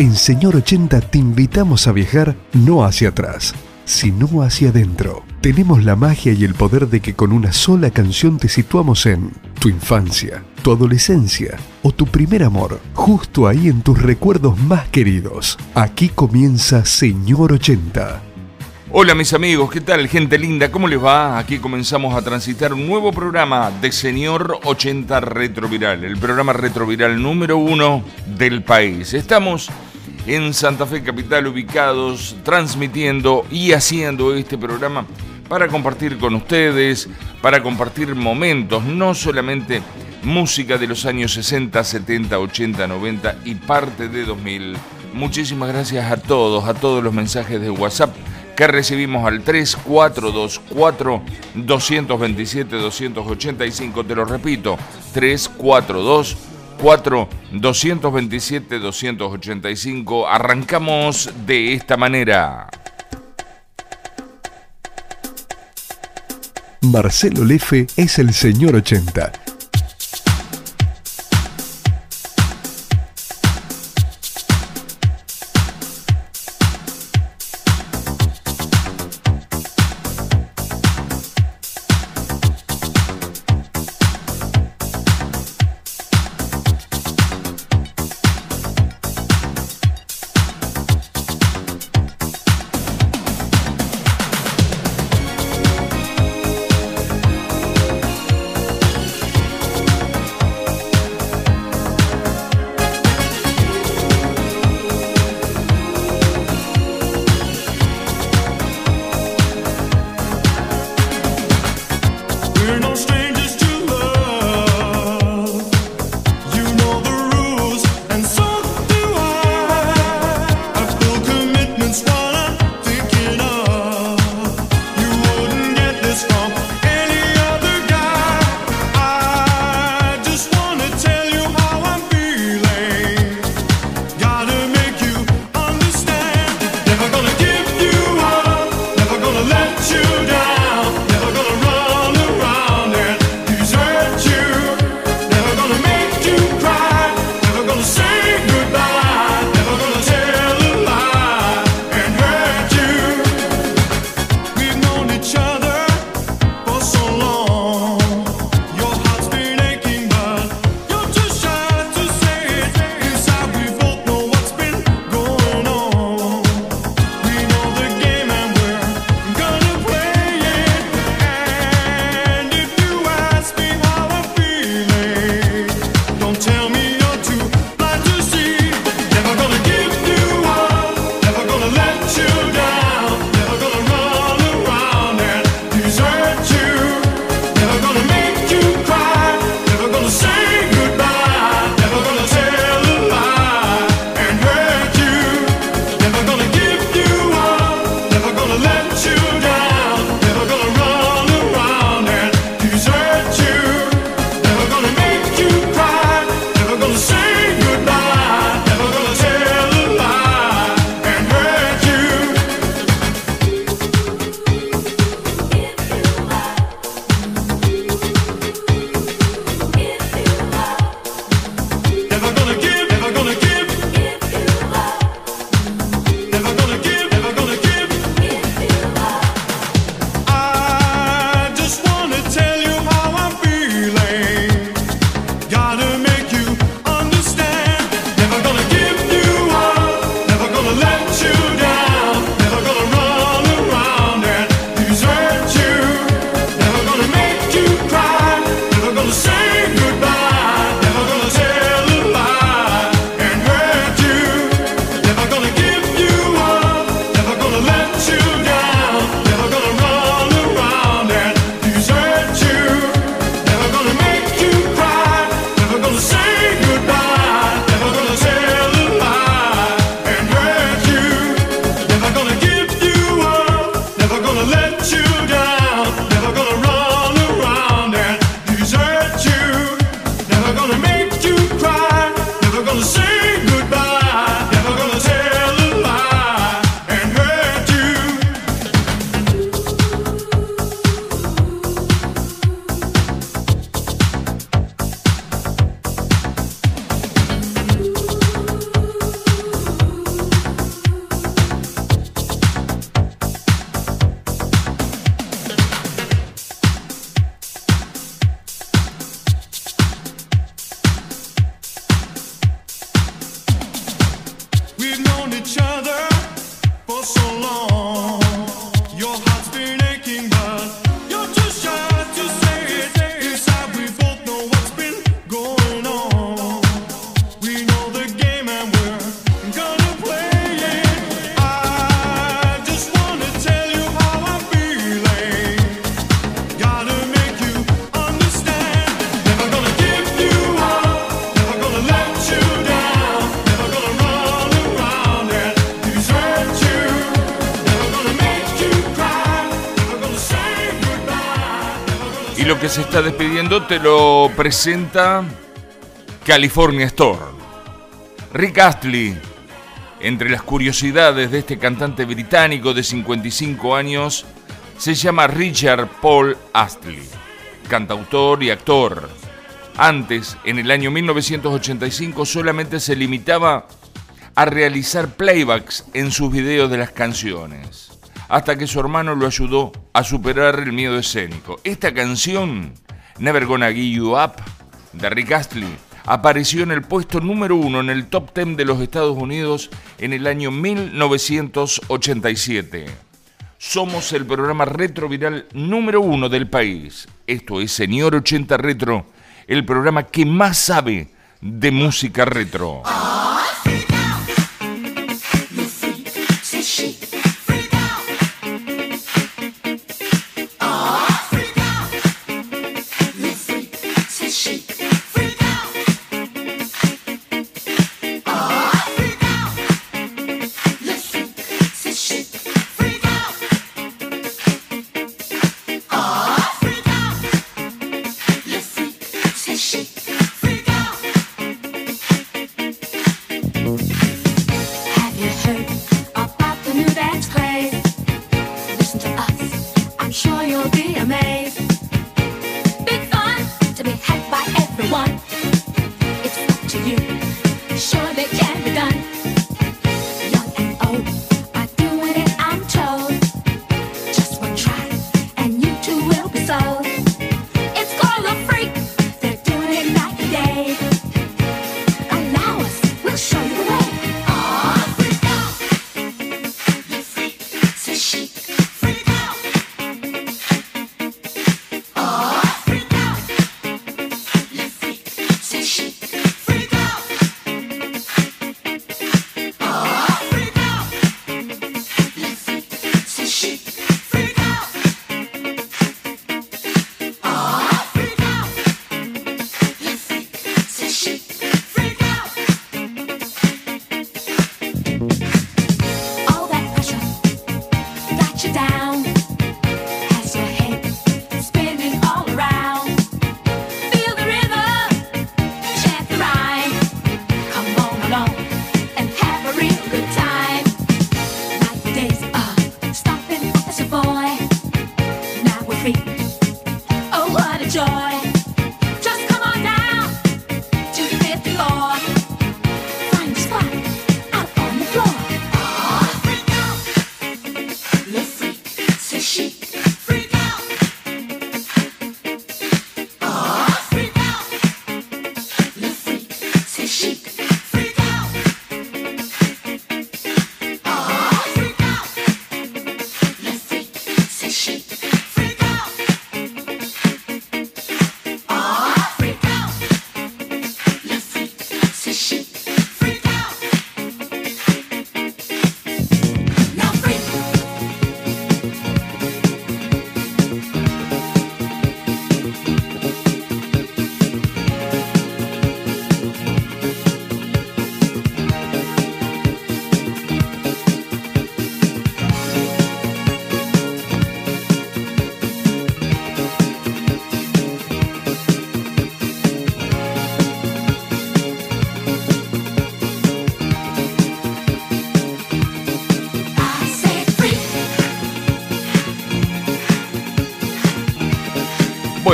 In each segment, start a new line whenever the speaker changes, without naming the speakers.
En Señor 80 te invitamos a viajar no hacia atrás, sino hacia adentro. Tenemos la magia y el poder de que con una sola canción te situamos en tu infancia, tu adolescencia o tu primer amor, justo ahí en tus recuerdos más queridos. Aquí comienza Señor 80
Hola mis amigos, ¿qué tal? Gente linda, ¿cómo les va? Aquí comenzamos a transitar un nuevo programa de Señor 80 Retroviral, el programa retroviral número uno del país. Estamos en Santa Fe Capital ubicados, transmitiendo y haciendo este programa para compartir con ustedes, para compartir momentos, no solamente música de los años 60, 70, 80, 90 y parte de 2000. Muchísimas gracias a todos, a todos los mensajes de WhatsApp que recibimos al 3424 227 285, te lo repito, 3424 227 285. Arrancamos de esta manera.
Marcelo Lefe es el señor 80
te lo presenta California Store. Rick Astley, entre las curiosidades de este cantante británico de 55 años, se llama Richard Paul Astley, cantautor y actor. Antes, en el año 1985, solamente se limitaba a realizar playbacks en sus videos de las canciones hasta que su hermano lo ayudó a superar el miedo escénico. Esta canción, Never Gonna Give You Up, de Rick Astley, apareció en el puesto número uno en el top 10 de los Estados Unidos en el año 1987. Somos el programa retroviral número uno del país. Esto es Señor 80 Retro, el programa que más sabe de música retro.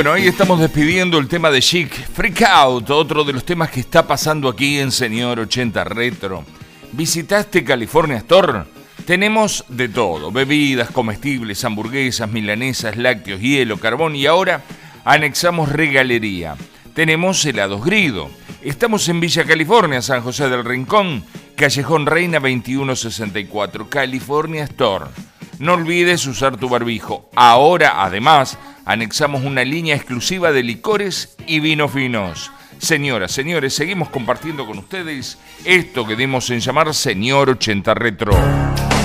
Bueno, ahí estamos despidiendo el tema de Chic, Freak Out, otro de los temas que está pasando aquí en Señor 80 Retro. ¿Visitaste California Store? Tenemos de todo, bebidas, comestibles, hamburguesas, milanesas, lácteos, hielo, carbón y ahora anexamos regalería. Tenemos helados grido. Estamos en Villa California, San José del Rincón
Callejón Reina 2164, California Store. No olvides usar tu barbijo. Ahora, además, anexamos una línea exclusiva de licores y vinos finos. Señoras, señores, seguimos compartiendo con ustedes esto que dimos en llamar Señor 80 Retro.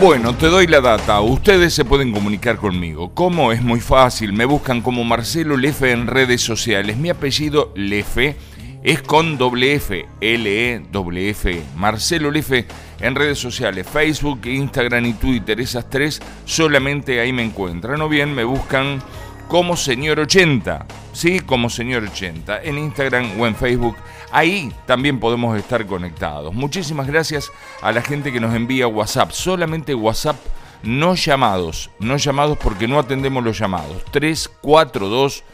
Bueno, te doy la data. Ustedes se pueden comunicar conmigo. ¿Cómo? Es muy fácil. Me buscan como Marcelo Lefe en redes sociales. Mi apellido Lefe es con doble F, L-E, F. Marcelo Lefe en redes sociales, Facebook, Instagram y Twitter. Esas tres solamente ahí me encuentran. O bien me buscan como Señor 80. Sí, como Señor 80. En Instagram o en Facebook Ahí también podemos estar conectados. Muchísimas gracias a la gente que nos envía WhatsApp. Solamente WhatsApp, no llamados. No llamados porque no atendemos los llamados. 342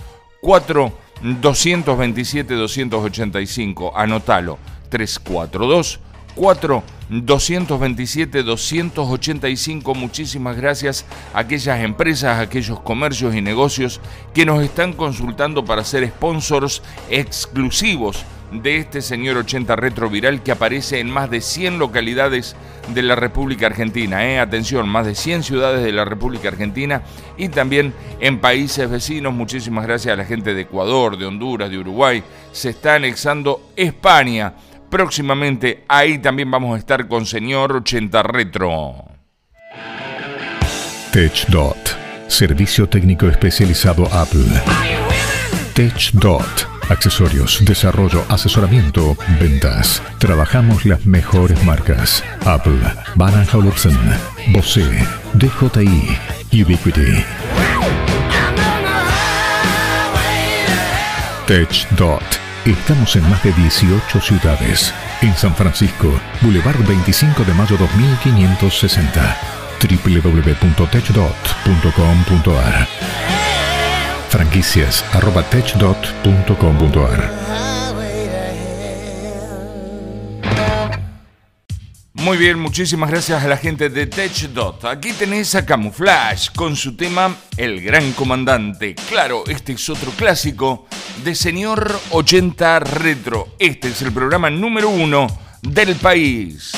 4 227 285. Anótalo. 342 4
227-285. Muchísimas gracias a aquellas empresas, a aquellos comercios y negocios que nos están consultando para ser sponsors exclusivos de este señor 80 retroviral que aparece en más de 100 localidades de la República Argentina. ¿eh? Atención, más de 100 ciudades de la República Argentina y también en países vecinos. Muchísimas gracias a la gente de Ecuador, de Honduras, de Uruguay. Se está anexando España. Próximamente ahí también vamos a estar con señor 80 Retro.
TechDot, servicio técnico especializado Apple. TechDot accesorios, desarrollo, asesoramiento, ventas. Trabajamos las mejores marcas. Apple, Van Olufsen, Bose, DJI, Ubiquiti. TechDot. Estamos en más de 18 ciudades. En San Francisco, Boulevard 25 de mayo 2560. www.techdot.com.ar franquicias arroba
Muy bien, muchísimas gracias a la gente de TechDot. Aquí tenés a Camouflage con su tema El Gran Comandante. Claro, este es otro clásico de Señor 80 Retro. Este es el programa número uno del país.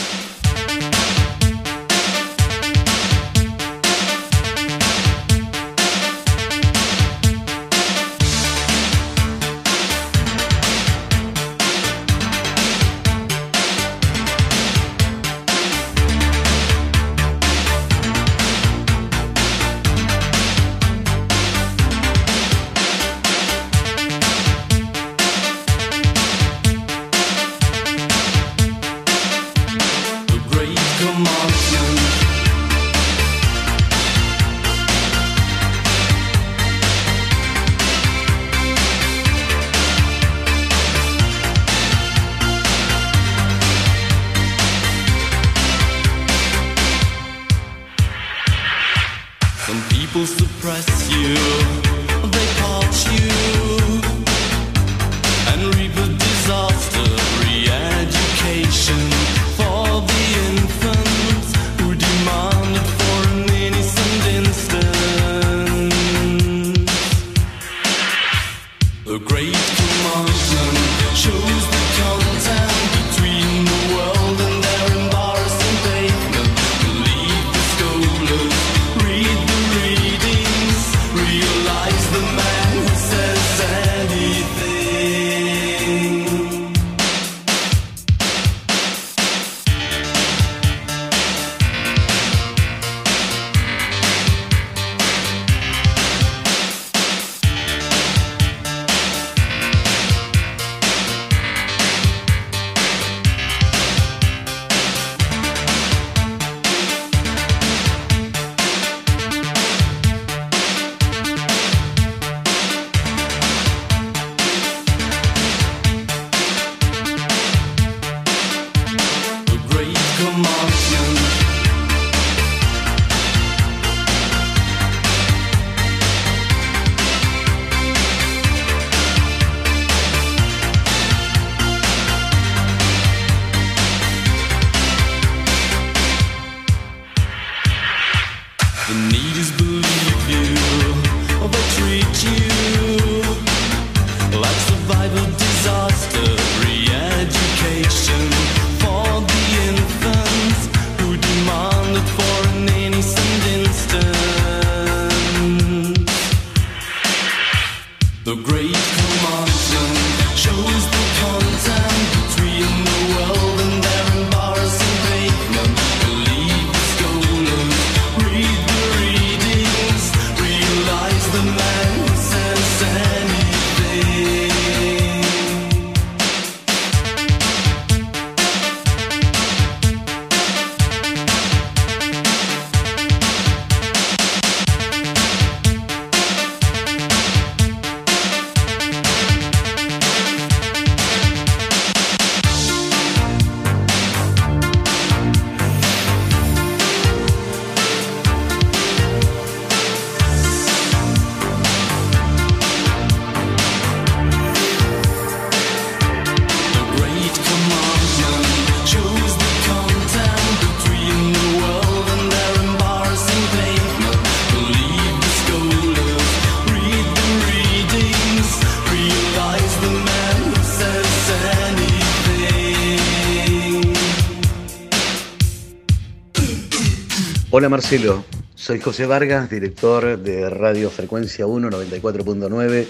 Hola Marcelo, soy José Vargas, director de Radio Frecuencia 1 94.9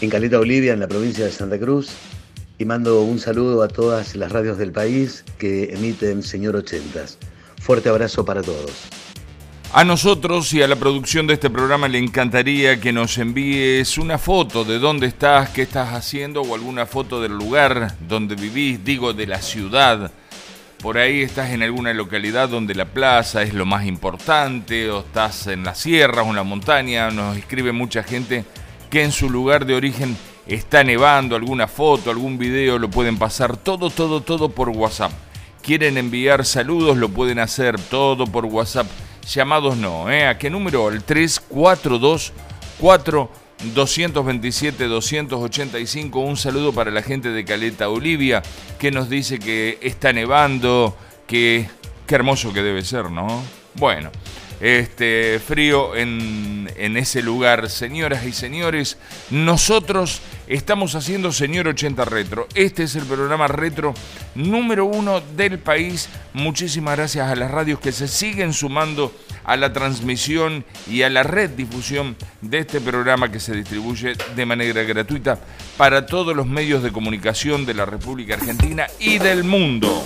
en Caleta, Bolivia, en la provincia de Santa Cruz, y mando un saludo a todas las radios del país que emiten Señor Ochentas. Fuerte abrazo para todos.
A nosotros y a la producción de este programa le encantaría que nos envíes una foto de dónde estás, qué estás haciendo o alguna foto del lugar donde vivís, digo de la ciudad por ahí estás en alguna localidad donde la plaza es lo más importante, o estás en las sierras o en la montaña, nos escribe mucha gente que en su lugar de origen está nevando, alguna foto, algún video, lo pueden pasar todo, todo, todo por WhatsApp. Quieren enviar saludos, lo pueden hacer todo por WhatsApp. Llamados no, ¿eh? ¿A qué número? El 342 4 227-285. Un saludo para la gente de Caleta Olivia que nos dice que está nevando, que qué hermoso que debe ser, ¿no? Bueno, este frío en, en ese lugar, señoras y señores, nosotros estamos haciendo Señor 80 Retro. Este es el programa retro número uno del país. Muchísimas gracias a las radios que se siguen sumando a la transmisión y a la red difusión de este programa que se distribuye de manera gratuita para todos los medios de comunicación de la República Argentina y del mundo.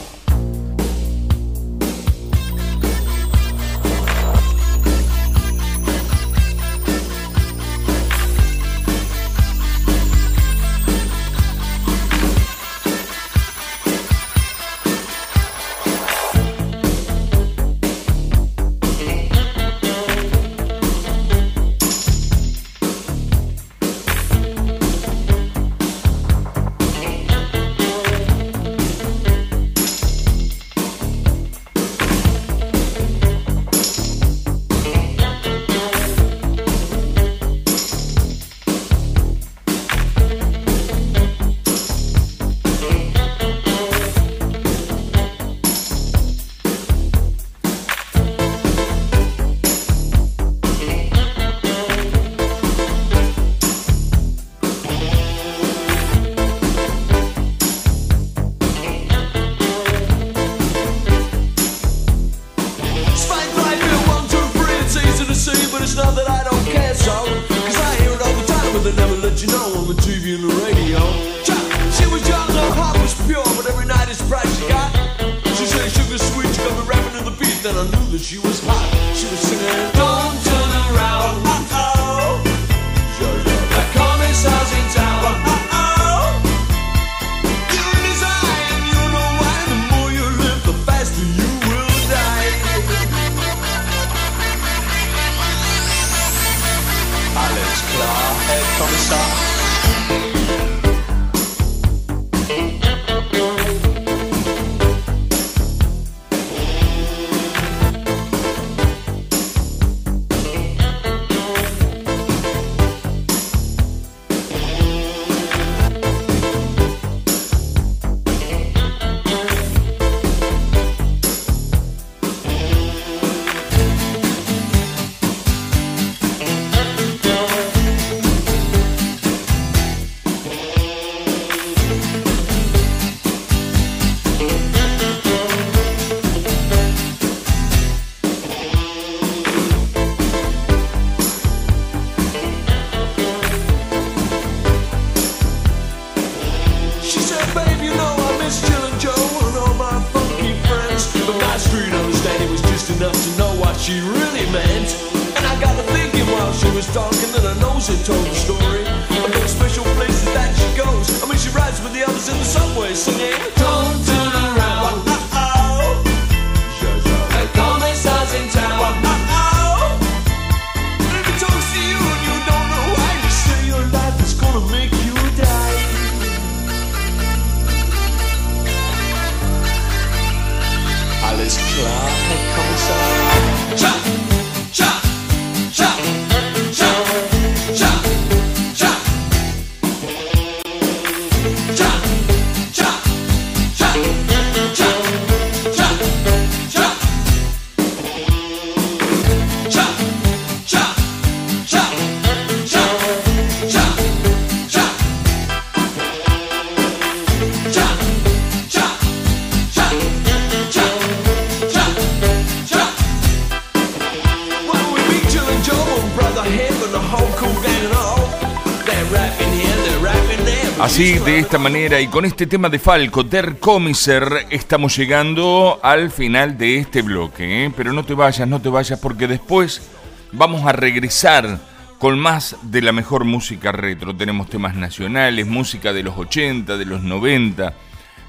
Así, de esta manera y con este tema de Falco, Der Comiser, estamos llegando al final de este bloque. ¿eh? Pero no te vayas, no te vayas, porque después vamos a regresar con más de la mejor música retro. Tenemos temas nacionales, música de los 80, de los 90.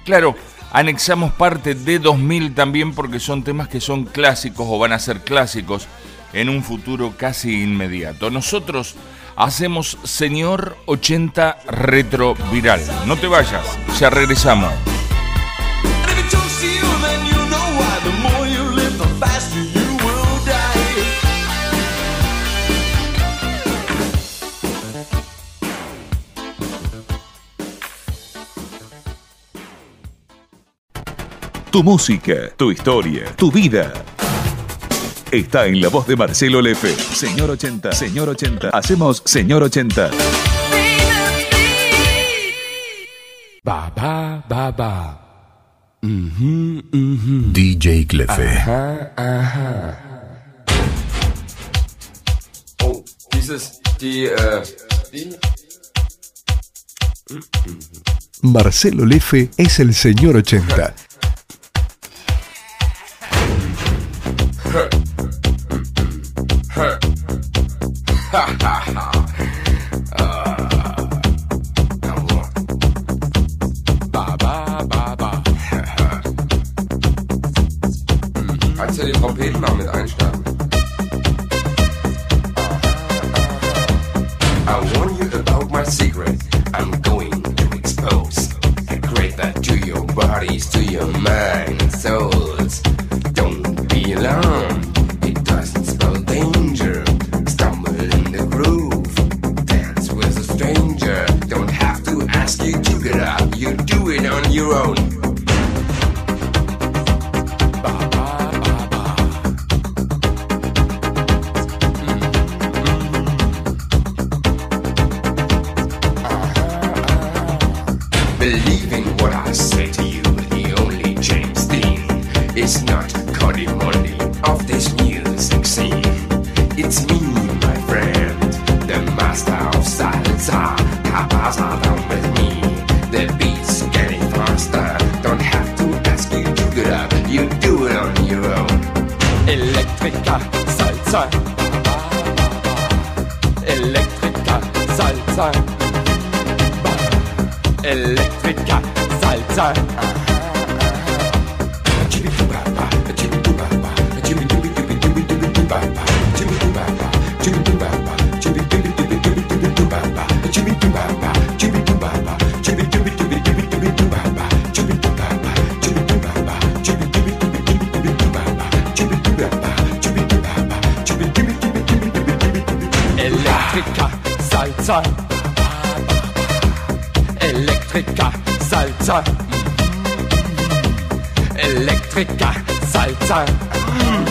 Claro, anexamos parte de 2000 también porque son temas que son clásicos o van a ser clásicos en un futuro casi inmediato. Nosotros hacemos Señor 80 Retro Viral. No te vayas, ya regresamos.
Tu música, tu historia, tu vida. Está en la voz de Marcelo Lefe. Señor 80, señor 80. Hacemos señor 80.
Ba, ba, ba, ba.
DJ Clefe.
Aha, aha. Oh, dieses, die, äh, die?
Marcelo Lefe es el señor 80.
I warn you about my secret. I'm going to expose. Create that to your bodies, to your mind souls. Don't be alarmed. Ask you to get up. You do it on your own. Salsa. Electrica salsa. Electrica salsa. Elektriker, Salzer. Mm.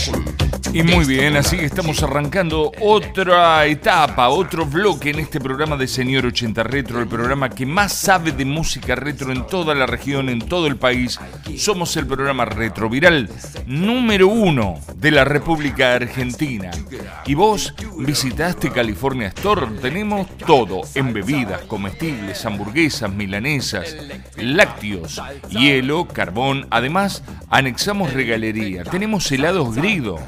Passion.
Y muy bien, así estamos arrancando otra etapa, otro bloque en este programa de Señor 80 Retro, el programa que más sabe de música retro en toda la región, en todo el país. Somos el programa retroviral número uno de la República Argentina. Y vos visitaste California Store, tenemos todo en bebidas, comestibles, hamburguesas, milanesas, lácteos, hielo, carbón. Además, anexamos regalería, tenemos helados grido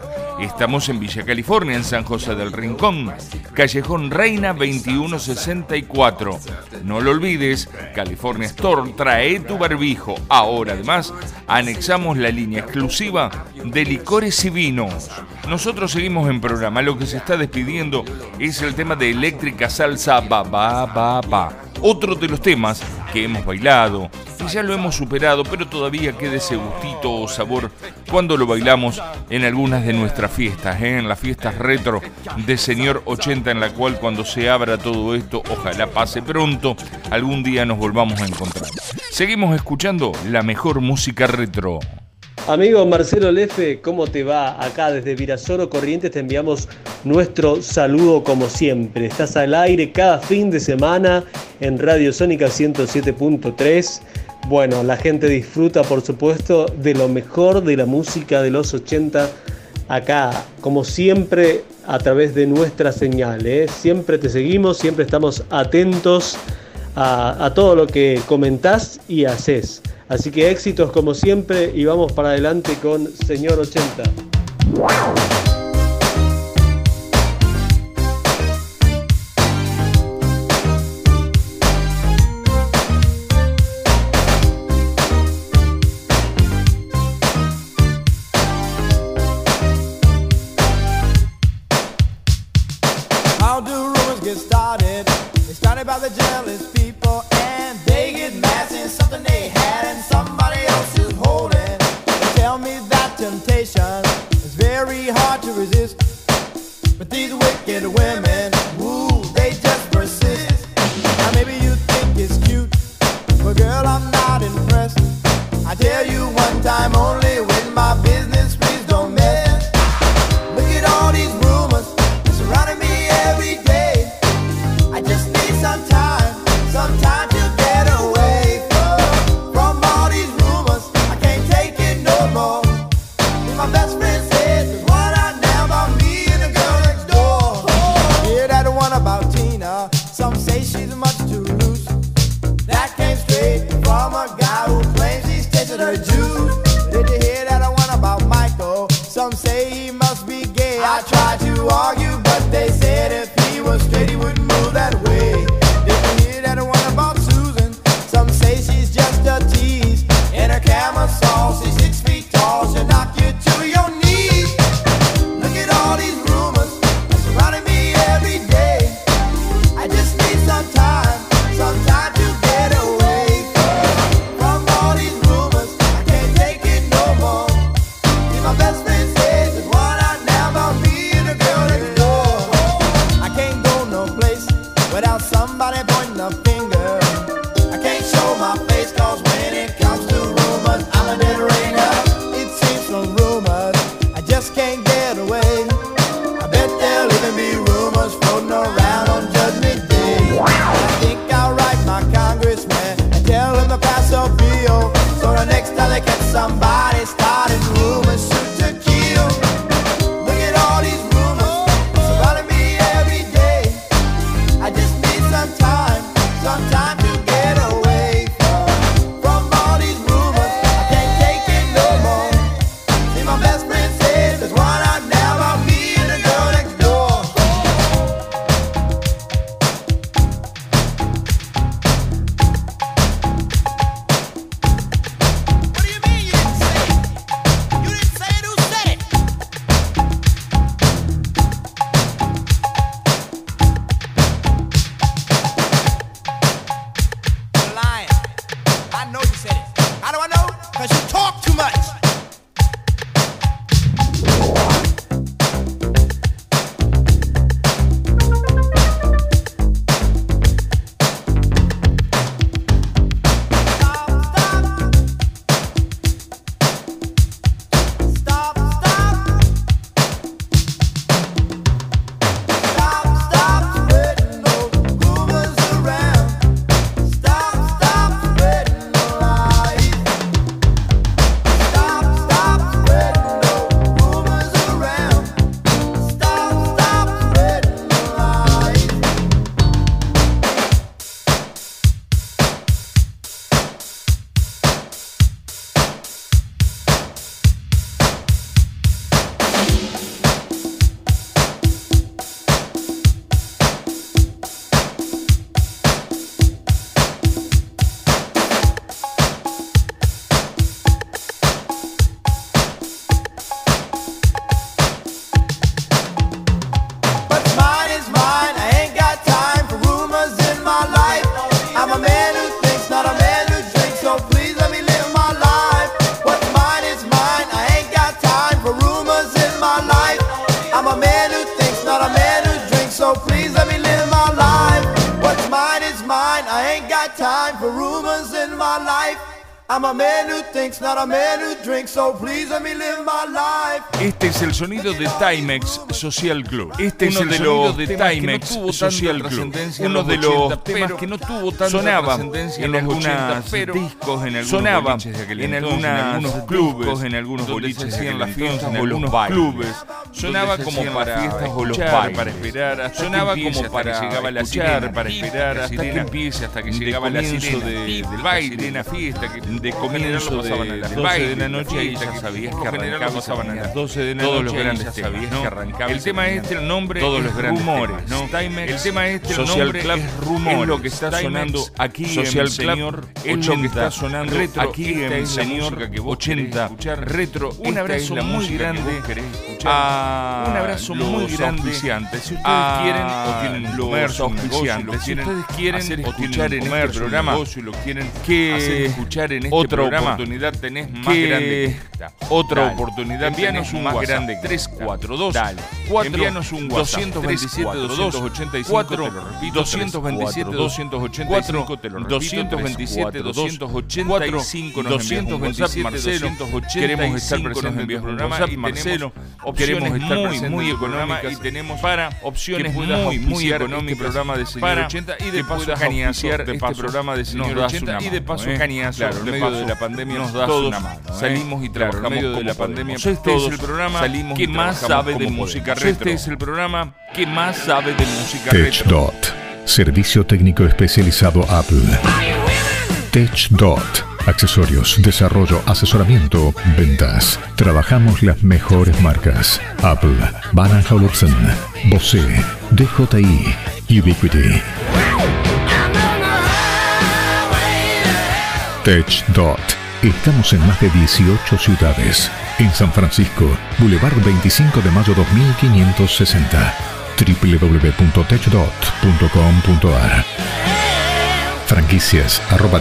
Estamos en Villa California, en San José del Rincón, Callejón Reina 2164. No lo olvides, California Store trae tu barbijo. Ahora además anexamos la línea exclusiva de licores y vinos. Nosotros seguimos en programa. Lo que se está despidiendo es el tema de eléctrica salsa ba ba ba ba. Otro de los temas que hemos bailado, ya lo hemos superado, pero todavía queda ese gustito o sabor cuando lo bailamos en algunas de nuestras fiestas, ¿eh? en las fiestas retro de Señor 80, en la cual cuando se abra todo esto, ojalá pase pronto, algún día nos volvamos a encontrar. Seguimos escuchando la mejor música retro.
Amigo Marcelo Lefe, ¿cómo te va? Acá desde Virasoro Corrientes te enviamos nuestro saludo como siempre. Estás al aire cada fin de semana en Radio Sónica 107.3 bueno, la gente disfruta por supuesto de lo mejor de la música de los 80 acá, como siempre a través de nuestra señal. ¿eh? Siempre te seguimos, siempre estamos atentos a, a todo lo que comentás y haces. Así que éxitos como siempre y vamos para adelante con Señor 80.
El sonido de Timex Social Club. Este es el de sonido de Timex Social Club. Uno de los temas que no tuvo tanta sonaba en algunos discos, en algunos sonaba en, algunos clubes, en algunos boliches, en las fiestas, en algunos clubes. Sonaba como para los para esperar sonaba como para llegaba la sirena, para esperar hasta que empiece, hasta que llegaba la sirena del baile, fiesta de comienzo de las 12 de la noche y ya sabías que arrancaban a las 12 de la noche. Todos los grandes sabías que arrancaban. El tema este, el nombre todos los grandes rumores, ¿no? El tema este, el nombre es rumores. Es lo que está sonando aquí Social Señor es lo que está sonando retro, aquí en el Señor 80 retro. Un abrazo muy grande a un abrazo muy grande si ustedes quieren o tienen un comercio, auspiciantes, si ustedes quieren o tienen en este programa lo quieren que escuchar en este otra programa, oportunidad tenés más grande esta. Otra Dale. oportunidad envíanos un más WhatsApp. grande 342 Dale. 4 envíanos un WhatsApp 227 285 te lo repito 227 285 te lo repito 227 285 nos envías un WhatsApp Marcelo queremos estar presentes en el programa y Marcelo queremos estar muy muy económicas y tenemos para opciones muy muy económicas programa de señor 80 y de paso cañasear este programa de señor 80 y de paso cañasear medio de la pandemia nos das todos una mano. ¿eh? Salimos y trabajamos en medio de la pandemia. Este es el programa salimos que más sabe de música retro. Este es el programa que más sabe de música retro.
TechDot, servicio técnico especializado Apple. TechDot, accesorios, desarrollo, asesoramiento, ventas. Trabajamos las mejores marcas. Apple, Van Olufsen, Bose, DJI, Ubiquiti. TechDot. Estamos en más de 18 ciudades. En San Francisco, Boulevard 25 de mayo 2560. www.techdot.com.ar Franquicias arroba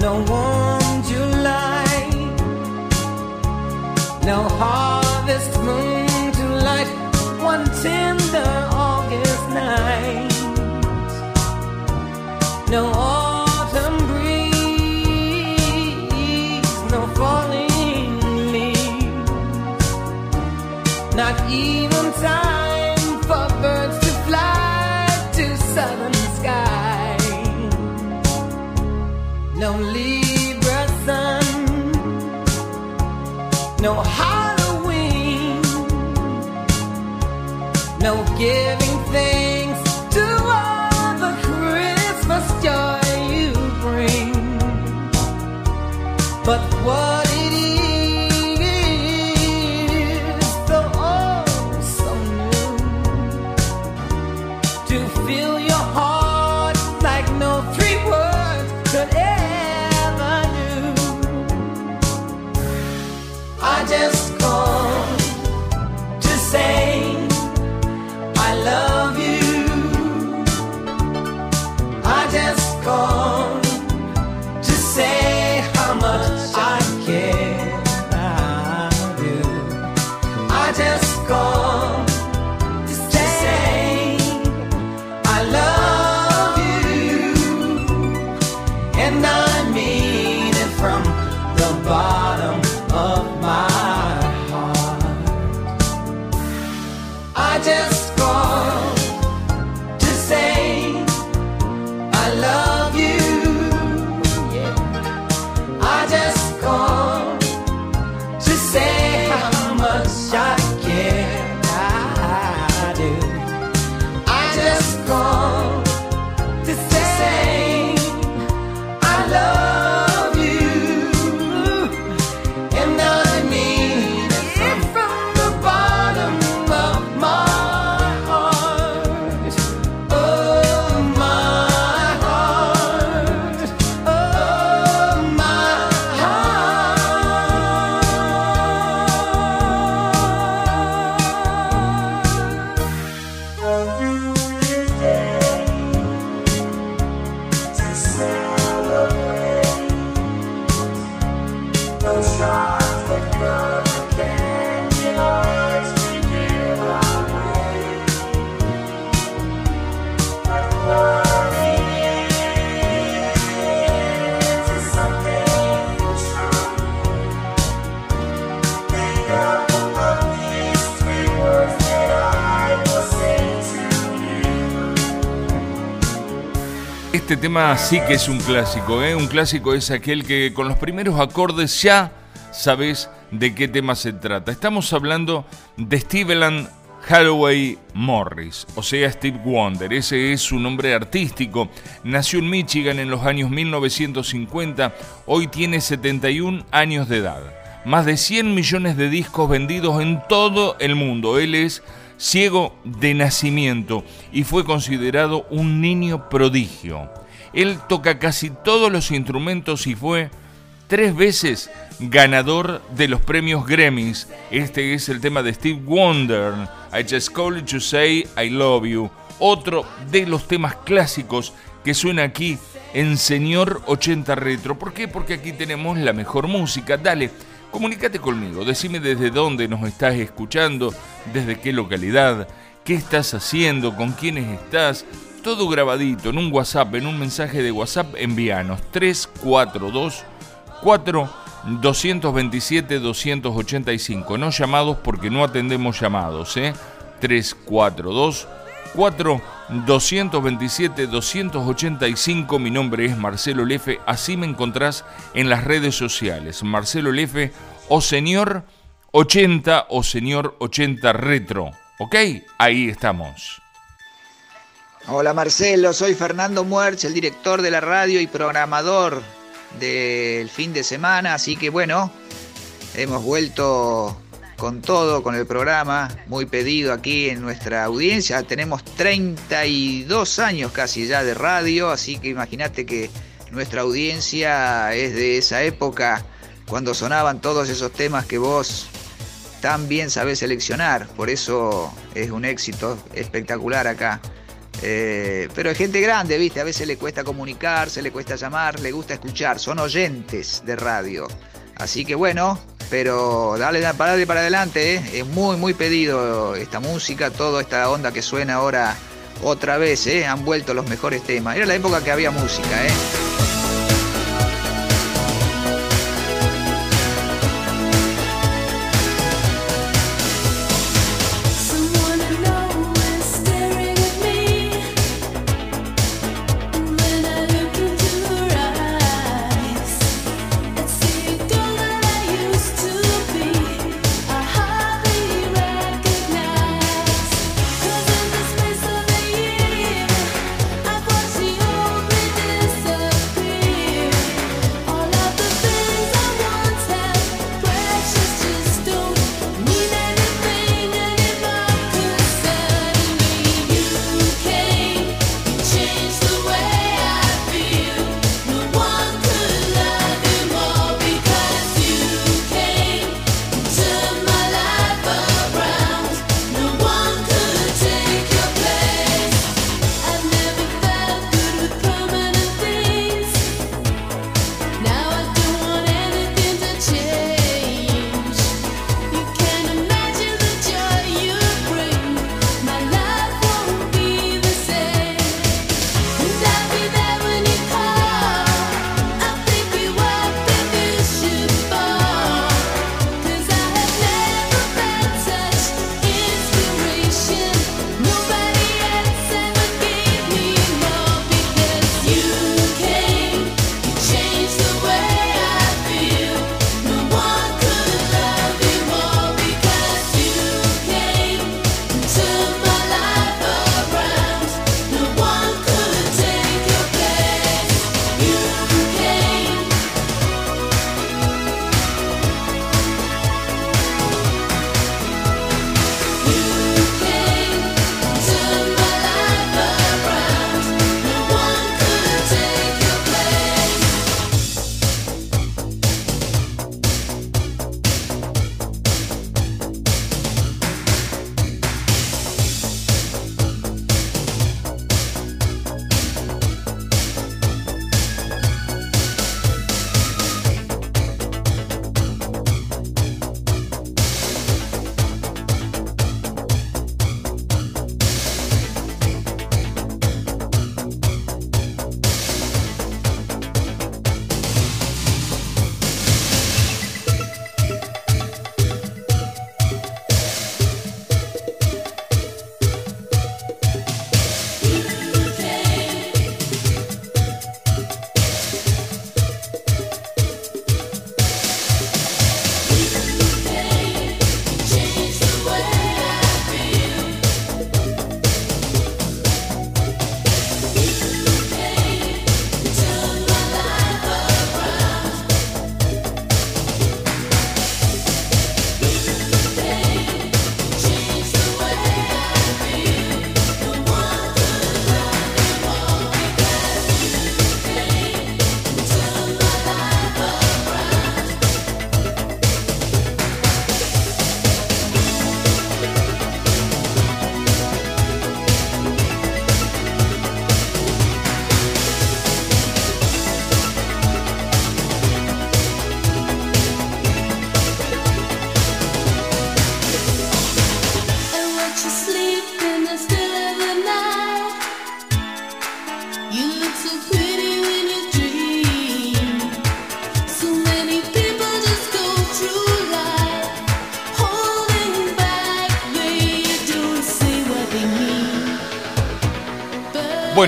no warm
tema sí que es un clásico, ¿eh? Un clásico es aquel que con los primeros acordes ya sabes de qué tema se trata. Estamos hablando de Steveland Hathaway Morris, o sea, Steve Wonder. Ese es su nombre artístico. Nació en Michigan en los años 1950. Hoy tiene 71 años de edad. Más de 100 millones de discos vendidos en todo el mundo. Él es ciego de nacimiento y fue considerado un niño prodigio. Él toca casi todos los instrumentos y fue tres veces ganador de los premios Grammys. Este es el tema de Steve Wonder, I Just Called to Say I Love You. Otro de los temas clásicos que suena aquí en Señor 80 Retro. ¿Por qué? Porque aquí tenemos la mejor música. Dale, comunícate conmigo, decime desde dónde nos estás escuchando, desde qué localidad, qué estás haciendo, con quiénes estás todo grabadito en un WhatsApp, en un mensaje de WhatsApp, envíanos 342 4 227 285. No llamados porque no atendemos llamados, ¿eh? 342 4 227 285. Mi nombre es Marcelo Lefe. Así me encontrás en las redes sociales. Marcelo Lefe o Señor 80 o Señor 80 Retro. ¿Ok? Ahí estamos.
Hola Marcelo, soy Fernando Muerch, el director de la radio y programador del fin de semana, así que bueno, hemos vuelto con todo, con el programa, muy pedido aquí en nuestra audiencia. Tenemos 32 años casi ya de radio, así que imagínate que nuestra audiencia es de esa época cuando sonaban todos esos temas que vos tan bien sabés seleccionar. Por eso es un éxito espectacular acá. Eh, pero hay gente grande, ¿viste? A veces le cuesta comunicarse, le cuesta llamar, le gusta escuchar. Son oyentes de radio. Así que bueno, pero dale, dale para adelante, ¿eh? Es muy, muy pedido esta música, toda esta onda que suena ahora otra vez, ¿eh? Han vuelto los mejores temas. Era la época que había música, ¿eh?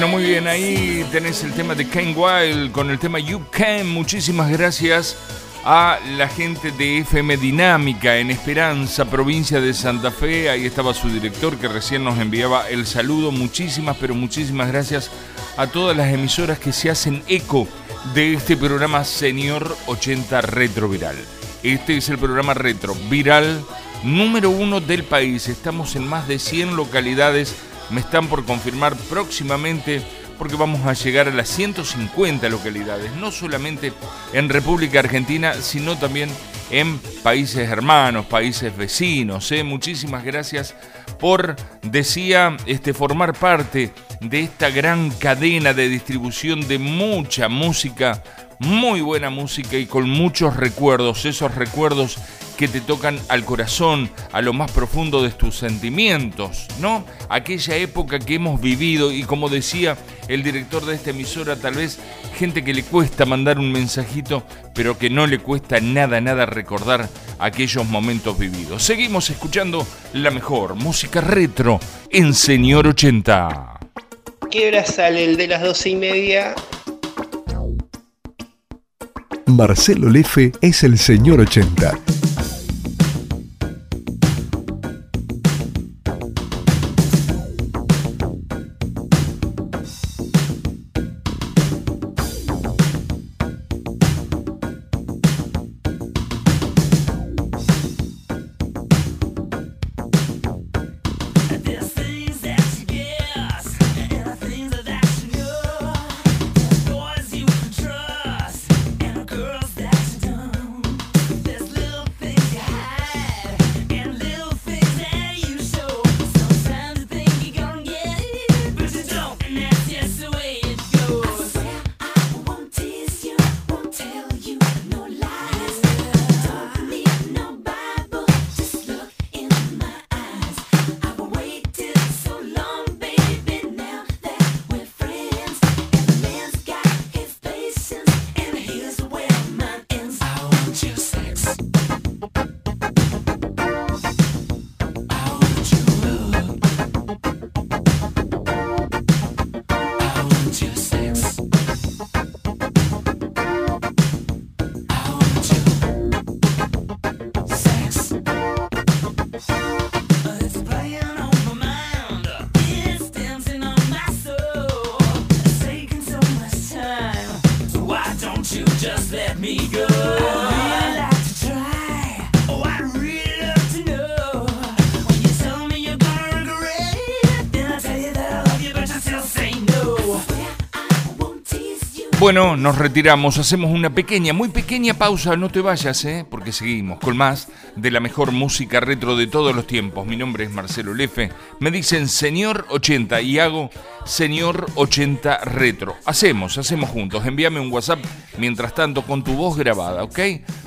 Bueno, muy bien, ahí tenés el tema de Ken Wild con el tema You Can. Muchísimas gracias a la gente de FM Dinámica en Esperanza, provincia de Santa Fe. Ahí estaba su director que recién nos enviaba el saludo. Muchísimas, pero muchísimas gracias a todas las emisoras que se hacen eco de este programa Señor 80 Retro Viral. Este es el programa Retro Viral número uno del país. Estamos en más de 100 localidades. Me están por confirmar próximamente porque vamos a llegar a las 150 localidades, no solamente en República Argentina, sino también en países hermanos, países vecinos. ¿eh? Muchísimas gracias por, decía, este, formar parte de esta gran cadena de distribución de mucha música, muy buena música y con muchos recuerdos, esos recuerdos que te tocan al corazón, a lo más profundo de tus sentimientos, ¿no? Aquella época que hemos vivido y como decía el director de esta emisora, tal vez gente que le cuesta mandar un mensajito, pero que no le cuesta nada, nada recordar aquellos momentos vividos. Seguimos escuchando la mejor música retro en Señor 80.
¿Qué hora sale el de las doce y media?
Marcelo Lefe es el señor 80.
Nos retiramos, hacemos una pequeña, muy pequeña pausa, no te vayas, ¿eh? porque seguimos con más de la mejor música retro de todos los tiempos. Mi nombre es Marcelo Lefe, me dicen Señor 80 y hago Señor 80 Retro. Hacemos, hacemos juntos, envíame un WhatsApp mientras tanto con tu voz grabada, ¿ok?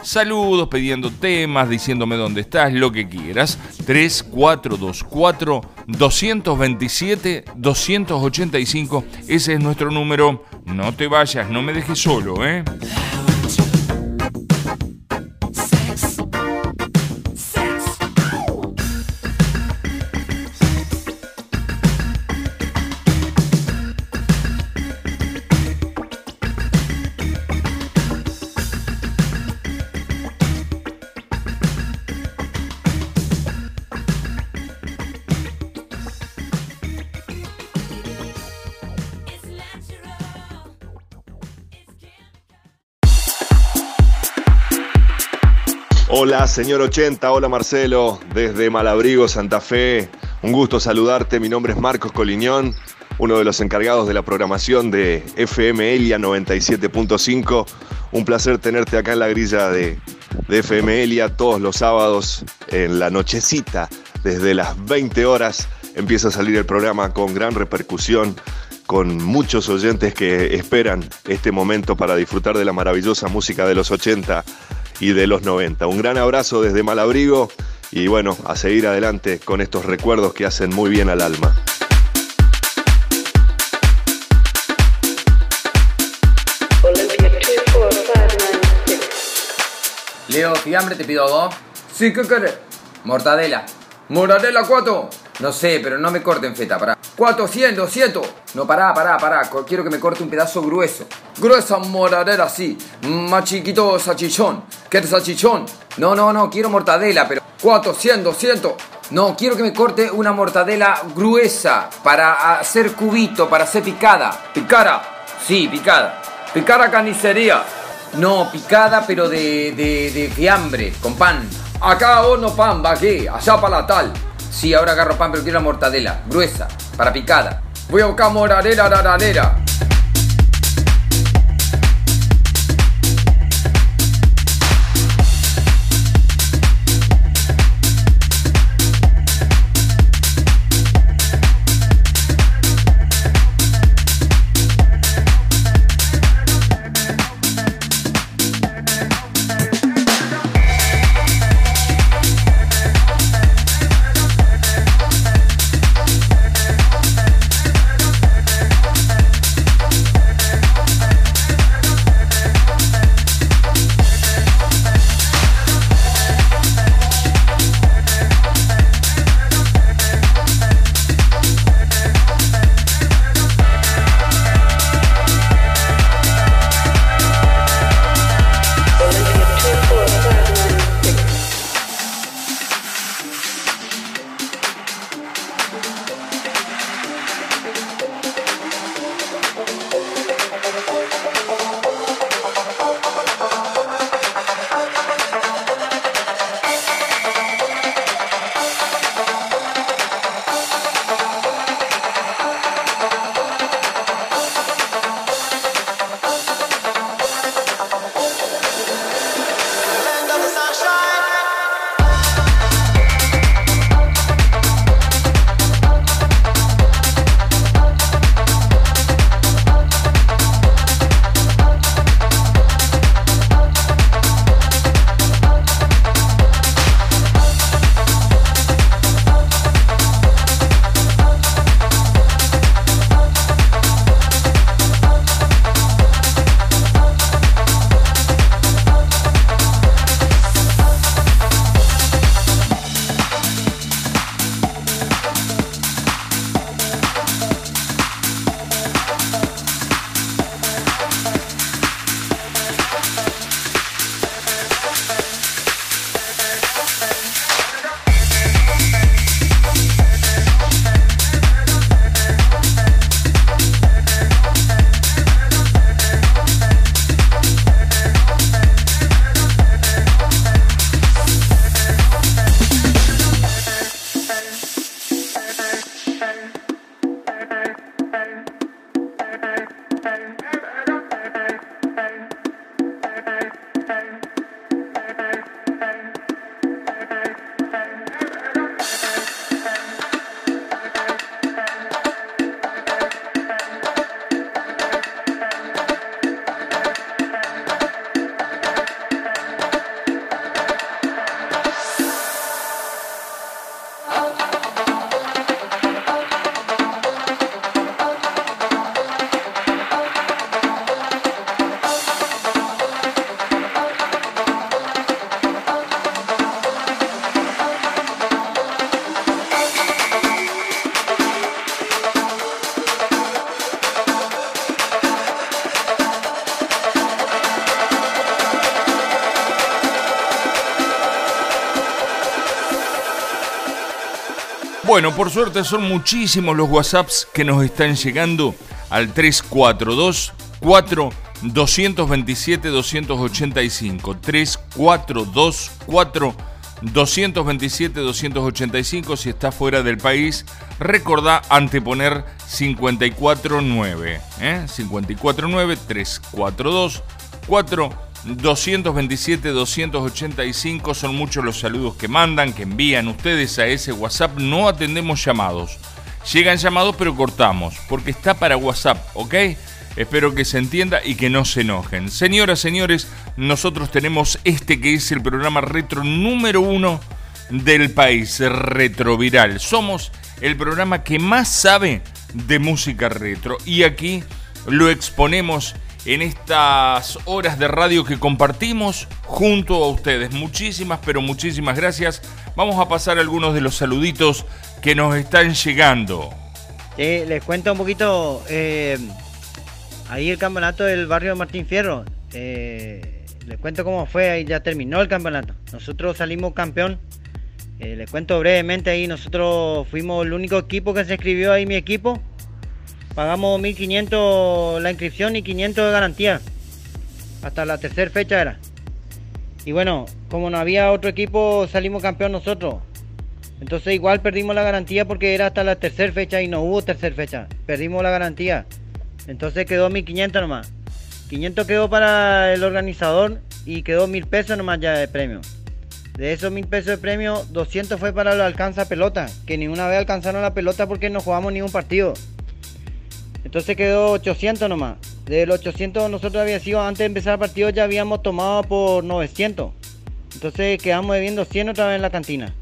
Saludos, pidiendo temas, diciéndome dónde estás, lo que quieras. 3424 227 285, ese es nuestro número. No te vayas, no me dejes solo, ¿eh?
Hola, señor 80, hola Marcelo, desde Malabrigo, Santa Fe. Un gusto saludarte, mi nombre es Marcos Coliñón, uno de los encargados de la programación de FM Elia 97.5. Un placer tenerte acá en la grilla de, de FM Elia todos los sábados en la nochecita, desde las 20 horas empieza a salir el programa con gran repercusión con muchos oyentes que esperan este momento para disfrutar de la maravillosa música de los 80 y de los 90. Un gran abrazo desde Malabrigo y bueno, a seguir adelante con estos recuerdos que hacen muy bien al alma.
Leo, fiambre te pido a vos.
Sí, ¿qué querés?
Mortadela.
Mortadela 4.
No sé, pero no me corten feta, pará. 400, 200. No, pará, pará, pará. Quiero que me corte un pedazo grueso. Gruesa moradera, sí. Más chiquito salchichón. ¿Quieres salchichón? No, no, no, quiero mortadela, pero 400, 200. No, quiero que me corte una mortadela gruesa para hacer cubito, para hacer picada. ¿Picada? Sí, picada. Picada carnicería. No, picada, pero de, de, de fiambre, con pan. Acá horno pan, qué? allá para la tal. Sí, ahora agarro pan, pero quiero la mortadela, gruesa, para picada. Voy a buscar mortadela, raranera.
Bueno, por suerte son muchísimos los WhatsApps que nos están llegando al 342 4 227 285 342 4 227 285 si está fuera del país recordá anteponer 549 ¿eh? 549 342 4 227 285 son muchos los saludos que mandan, que envían ustedes a ese WhatsApp. No atendemos llamados. Llegan llamados pero cortamos, porque está para WhatsApp, ¿ok? Espero que se entienda y que no se enojen. Señoras, señores, nosotros tenemos este que es el programa retro número uno del país, Retroviral. Somos el programa que más sabe de música retro y aquí lo exponemos en estas horas de radio que compartimos junto a ustedes. Muchísimas, pero muchísimas gracias vamos a pasar algunos de los saluditos que nos están llegando.
Les cuento un poquito. eh, ahí el campeonato del barrio Martín Fierro. eh, les cuento cómo fue. Ahí ya terminó el campeonato. Nosotros salimos campeón. Eh, les cuento brevemente ahí. Nosotros fuimos el único equipo que se inscribió ahí, mi equipo. Pagamos 1500 la inscripción y 500 de garantía. Hasta la tercera fecha era. Y bueno, como no había otro equipo, salimos campeón nosotros. Entonces igual perdimos la garantía porque era hasta la tercera fecha y no hubo tercera fecha. Perdimos la garantía. Entonces quedó 1500 nomás. 500 quedó para el organizador y quedó 1000 pesos nomás ya de premio. De esos 1000 pesos de premio, 200 fue para los alcanza pelota. Que ni una vez alcanzaron la pelota porque no jugamos ni un partido. Entonces quedó 800 nomás. De los 800 nosotros había sido, antes de empezar el partido ya habíamos tomado por 900. Entonces quedamos debiendo 100 otra vez en la cantina.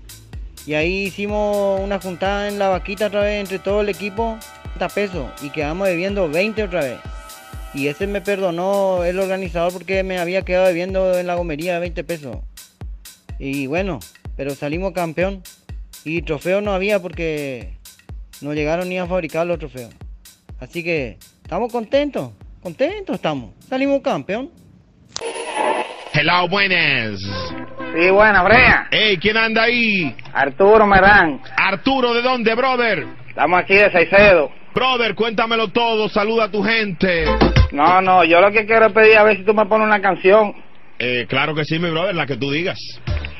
Y ahí hicimos una juntada en la vaquita otra vez entre todo el equipo, 30 pesos. Y quedamos debiendo 20 otra vez. Y ese me perdonó el organizador porque me había quedado debiendo en la gomería 20 pesos. Y bueno, pero salimos campeón. Y trofeo no había porque no llegaron ni a fabricar los trofeos. Así que estamos contentos, contentos estamos. Salimos campeón.
Hello, buenas.
Sí, buena, Brea.
Hey, ¿quién anda ahí?
Arturo Merán.
Arturo, ¿de dónde, brother?
Estamos aquí de Saicedo.
Brother, cuéntamelo todo, saluda a tu gente.
No, no, yo lo que quiero es pedir a ver si tú me pones una canción.
Eh, claro que sí, mi brother, la que tú digas.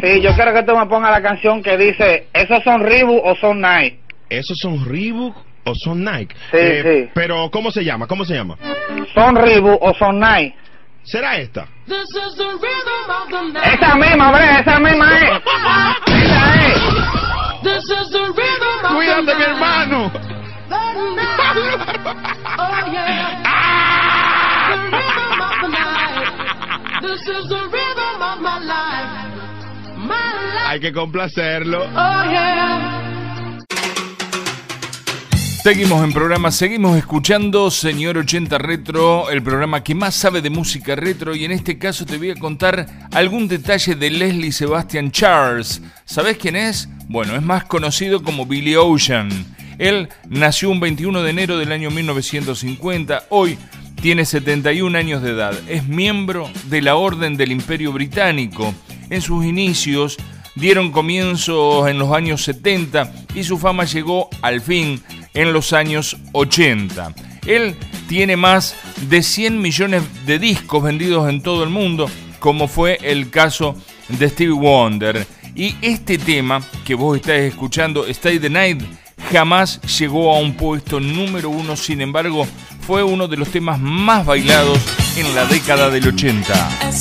Sí, yo quiero que tú me pongas la canción que dice, ¿esos son Reebok o son Nike?
¿Esos son Reebok o son Nike?
Sí,
sí. Pero, ¿cómo se llama? ¿Cómo se llama?
¿Son Reebok o son Nike?
¿Será esta?
Esa misma, Brea, esa misma es. Esa es.
Cuídate, mi hermano. Hay que complacerlo.
Seguimos en programa, seguimos escuchando Señor 80 Retro, el programa que más sabe de música retro y en este caso te voy a contar algún detalle de Leslie Sebastian Charles. ¿Sabes quién es? Bueno, es más conocido como Billy Ocean. Él nació un 21 de enero del año 1950, hoy tiene 71 años de edad, es miembro de la Orden del Imperio Británico. En sus inicios dieron comienzos en los años 70 y su fama llegó al fin en los años 80. Él tiene más de 100 millones de discos vendidos en todo el mundo, como fue el caso de Stevie Wonder. Y este tema que vos estás escuchando, Stay the Night, jamás llegó a un puesto número uno, sin embargo, fue uno de los temas más bailados en la década del 80.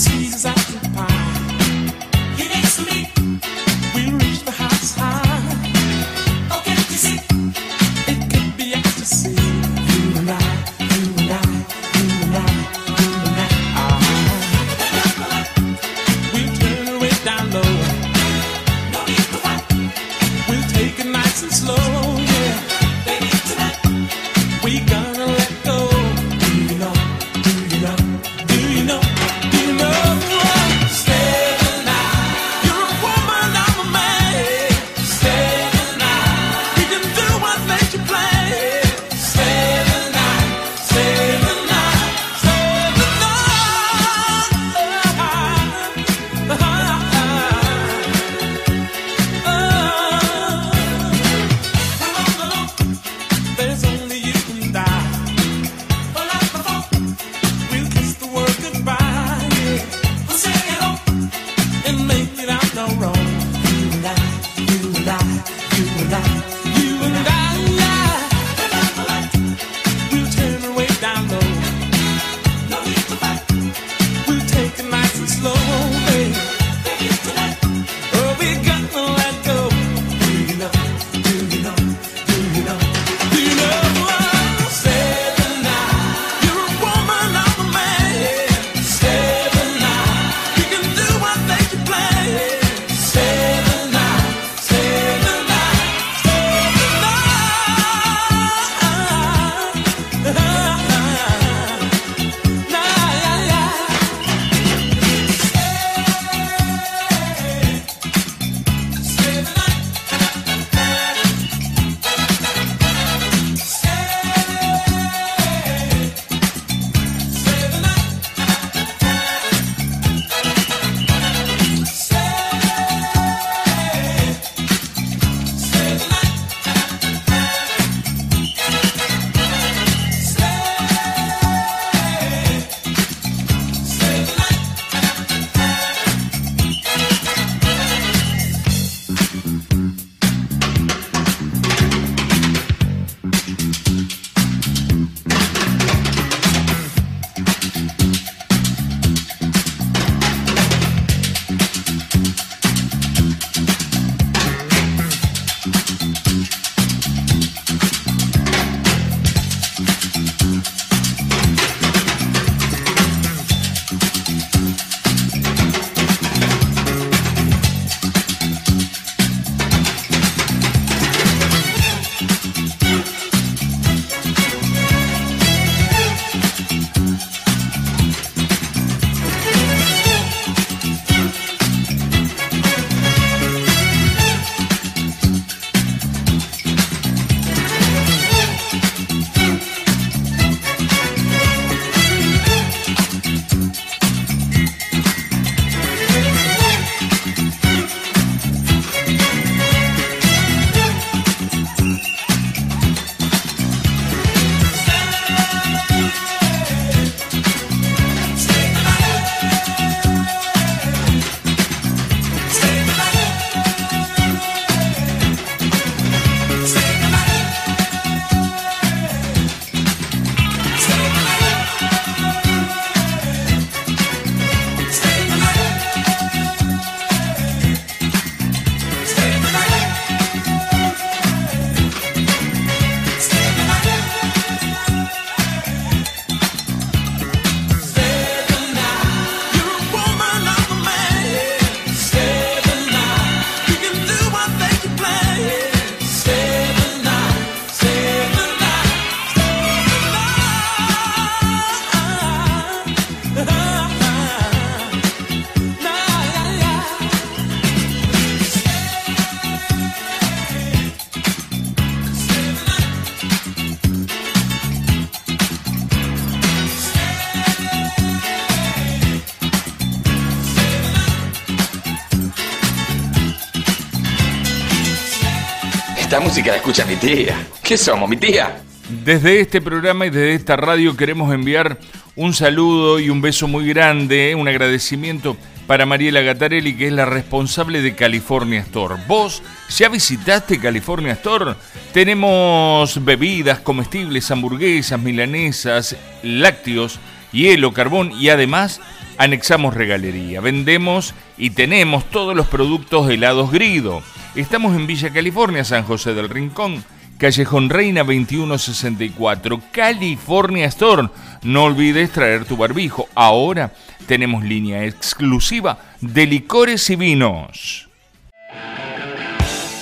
Música la escucha mi tía. ¿Qué somos, mi tía?
Desde este programa y desde esta radio queremos enviar un saludo y un beso muy grande, un agradecimiento para Mariela Gattarelli, que es la responsable de California Store. ¿Vos ya visitaste California Store? Tenemos bebidas, comestibles, hamburguesas, milanesas, lácteos, hielo, carbón y además anexamos regalería. Vendemos y tenemos todos los productos helados Grido. Estamos en Villa California, San José del Rincón. Callejón Reina 2164, California Store. No olvides traer tu barbijo. Ahora tenemos línea exclusiva de licores y vinos.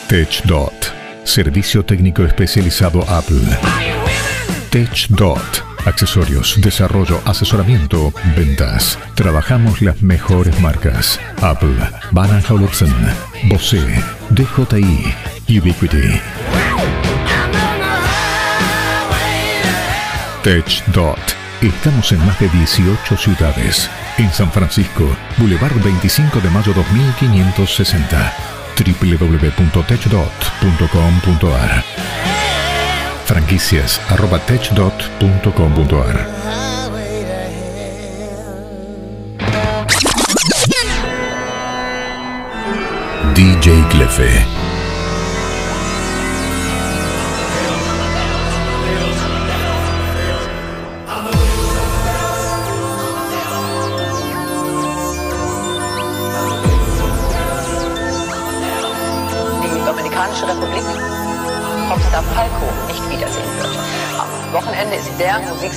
TechDot, servicio técnico especializado Apple. TechDot, accesorios, desarrollo, asesoramiento, ventas. Trabajamos las mejores marcas. Apple, Van Olufsen, Bose, DJI, Ubiquiti. TechDot. Estamos en más de 18 ciudades. En San Francisco, Boulevard 25 de mayo 2560. www.techdot.com.ar Franquicias arroba techdot.com.ar DJ Clefe.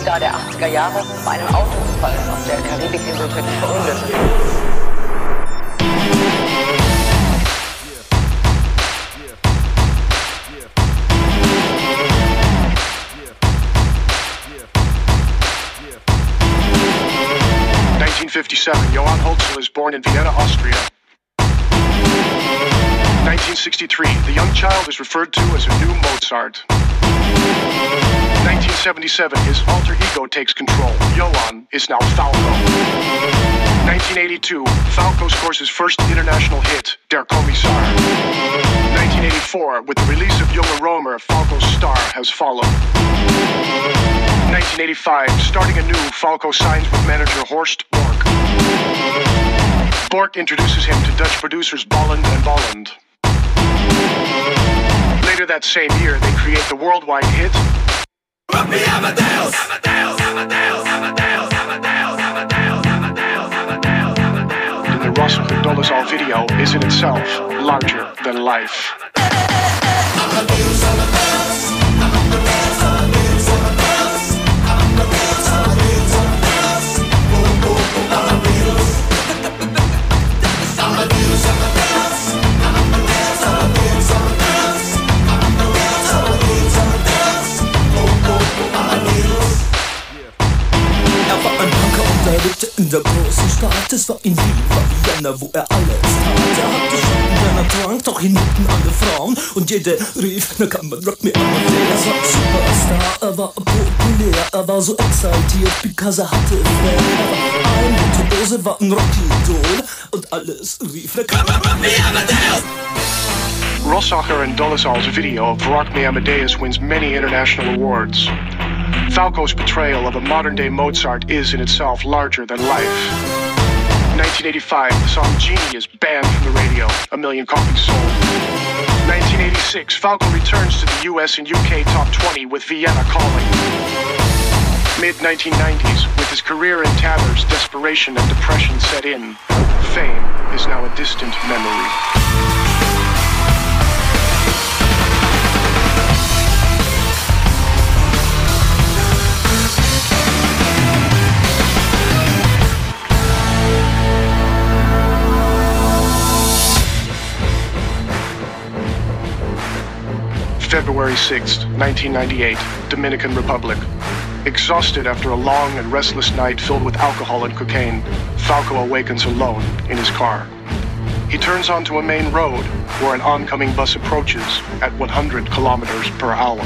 Der Musikstar der 80er Jahre bei einem Autounfall auf der Karibikinsel tödlich verunglückt.
Johann Holzel is born in Vienna, Austria. 1963, the young child is referred to as a new Mozart. 1977, his alter ego takes control. Johann is now Falco. 1982, Falco scores his first international hit, Der Kommissar. 1984, with the release of Junge Romer, Falco's star has followed. 1985, starting anew, Falco signs with manager Horst Bork. Bork introduces him to Dutch producers Bolland and Bolland. Later that same year, they create the worldwide hit. The Russell of the video is in itself larger than life. Der großen Stadt. Es war in Vienna, wo er alles tat. Er hatte schon wenn er trank, doch hinten alle Frauen. Und jede rief, na kann man Rock me Amadeus. Er war Superstar, er war populär, er war so exaltiert, because er hatte Flair. Er ein Virtuose, war ein Rocky-Idol. Und alles rief, na kann man Rock me Amadeus.
Rossacher and Dolezal's video of Rock Me Amadeus wins many international awards. Falco's portrayal of a modern day Mozart is in itself larger than life. 1985, the song Genie is banned from the radio, a million copies sold. 1986, Falco returns to the US and UK top 20 with Vienna calling. Mid 1990s, with his career in tatters, desperation and depression set in, fame is now a distant memory. February 6, 1998, Dominican Republic. Exhausted after a long and restless night filled with alcohol and cocaine, Falco awakens alone in his car. He turns onto a main road where an oncoming bus approaches at 100 kilometers per hour.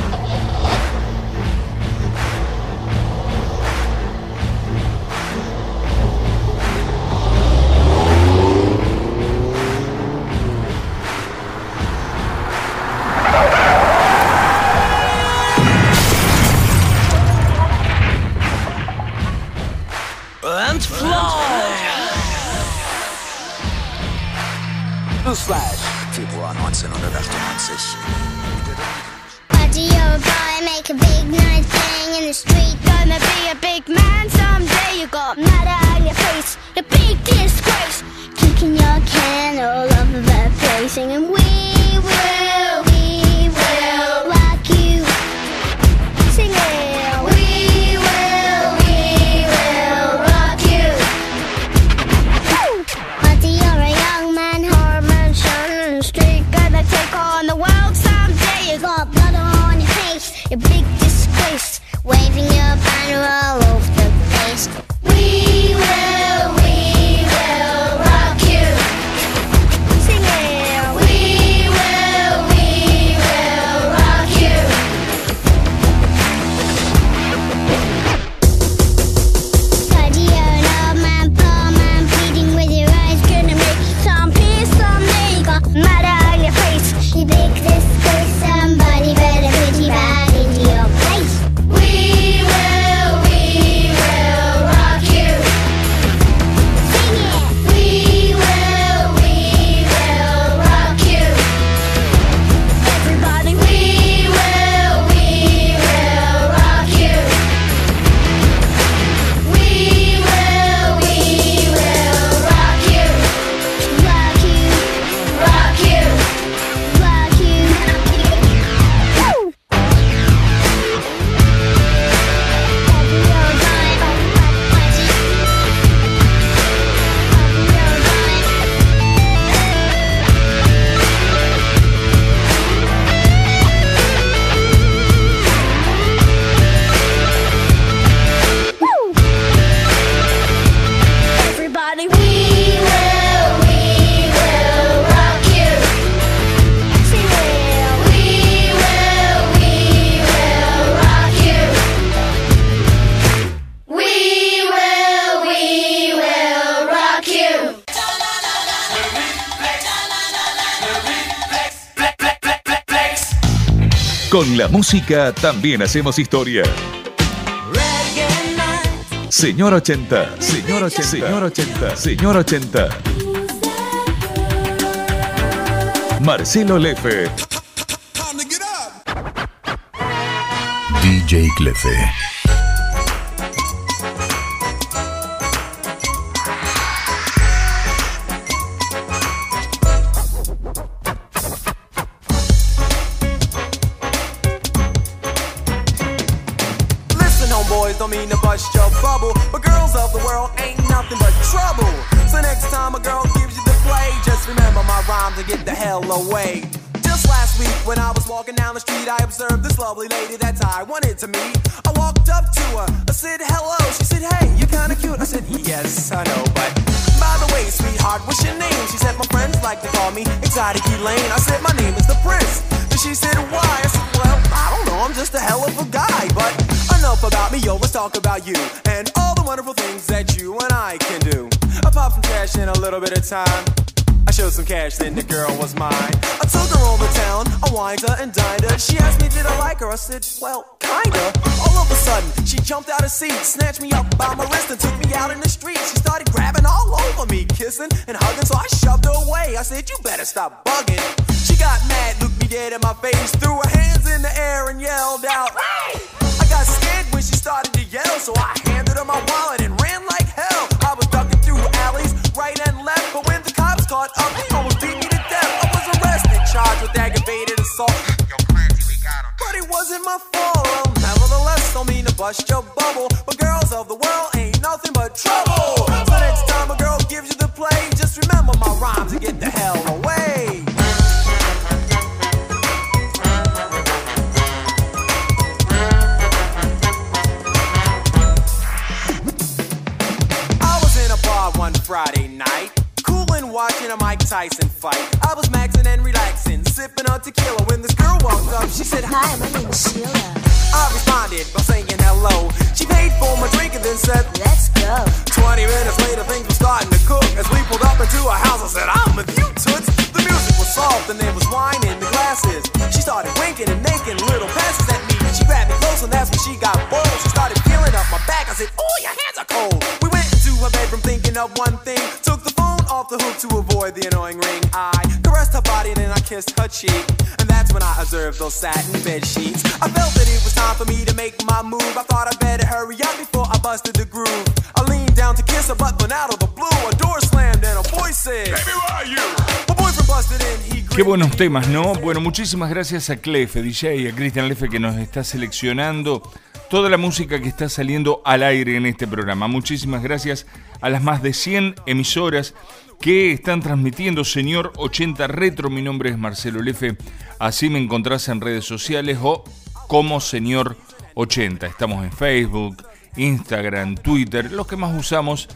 Música también hacemos historia. Señor 80, señor 80, señor 80, señor 80. Marcelo Lefe.
DJ Clefe. Cash, then the girl was mine. I took her over town, I wined her and dined her. She asked me, did I like her? I said, well, kinda. All of a sudden, she jumped out of seat, snatched me up by my wrist and took me out in the street. She started grabbing all over me, kissing and hugging, so I shoved her away. I said, you better stop bugging. She got mad, looked me dead in my face, threw
Qué buenos temas, ¿no? Bueno, muchísimas gracias a Clefe, DJ, y a Cristian Lefe que nos está seleccionando toda la música que está saliendo al aire en este programa. Muchísimas gracias a las más de 100 emisoras que están transmitiendo Señor 80 Retro. Mi nombre es Marcelo Lefe. Así me encontrás en redes sociales o como Señor 80. Estamos en Facebook, Instagram, Twitter, los que más usamos,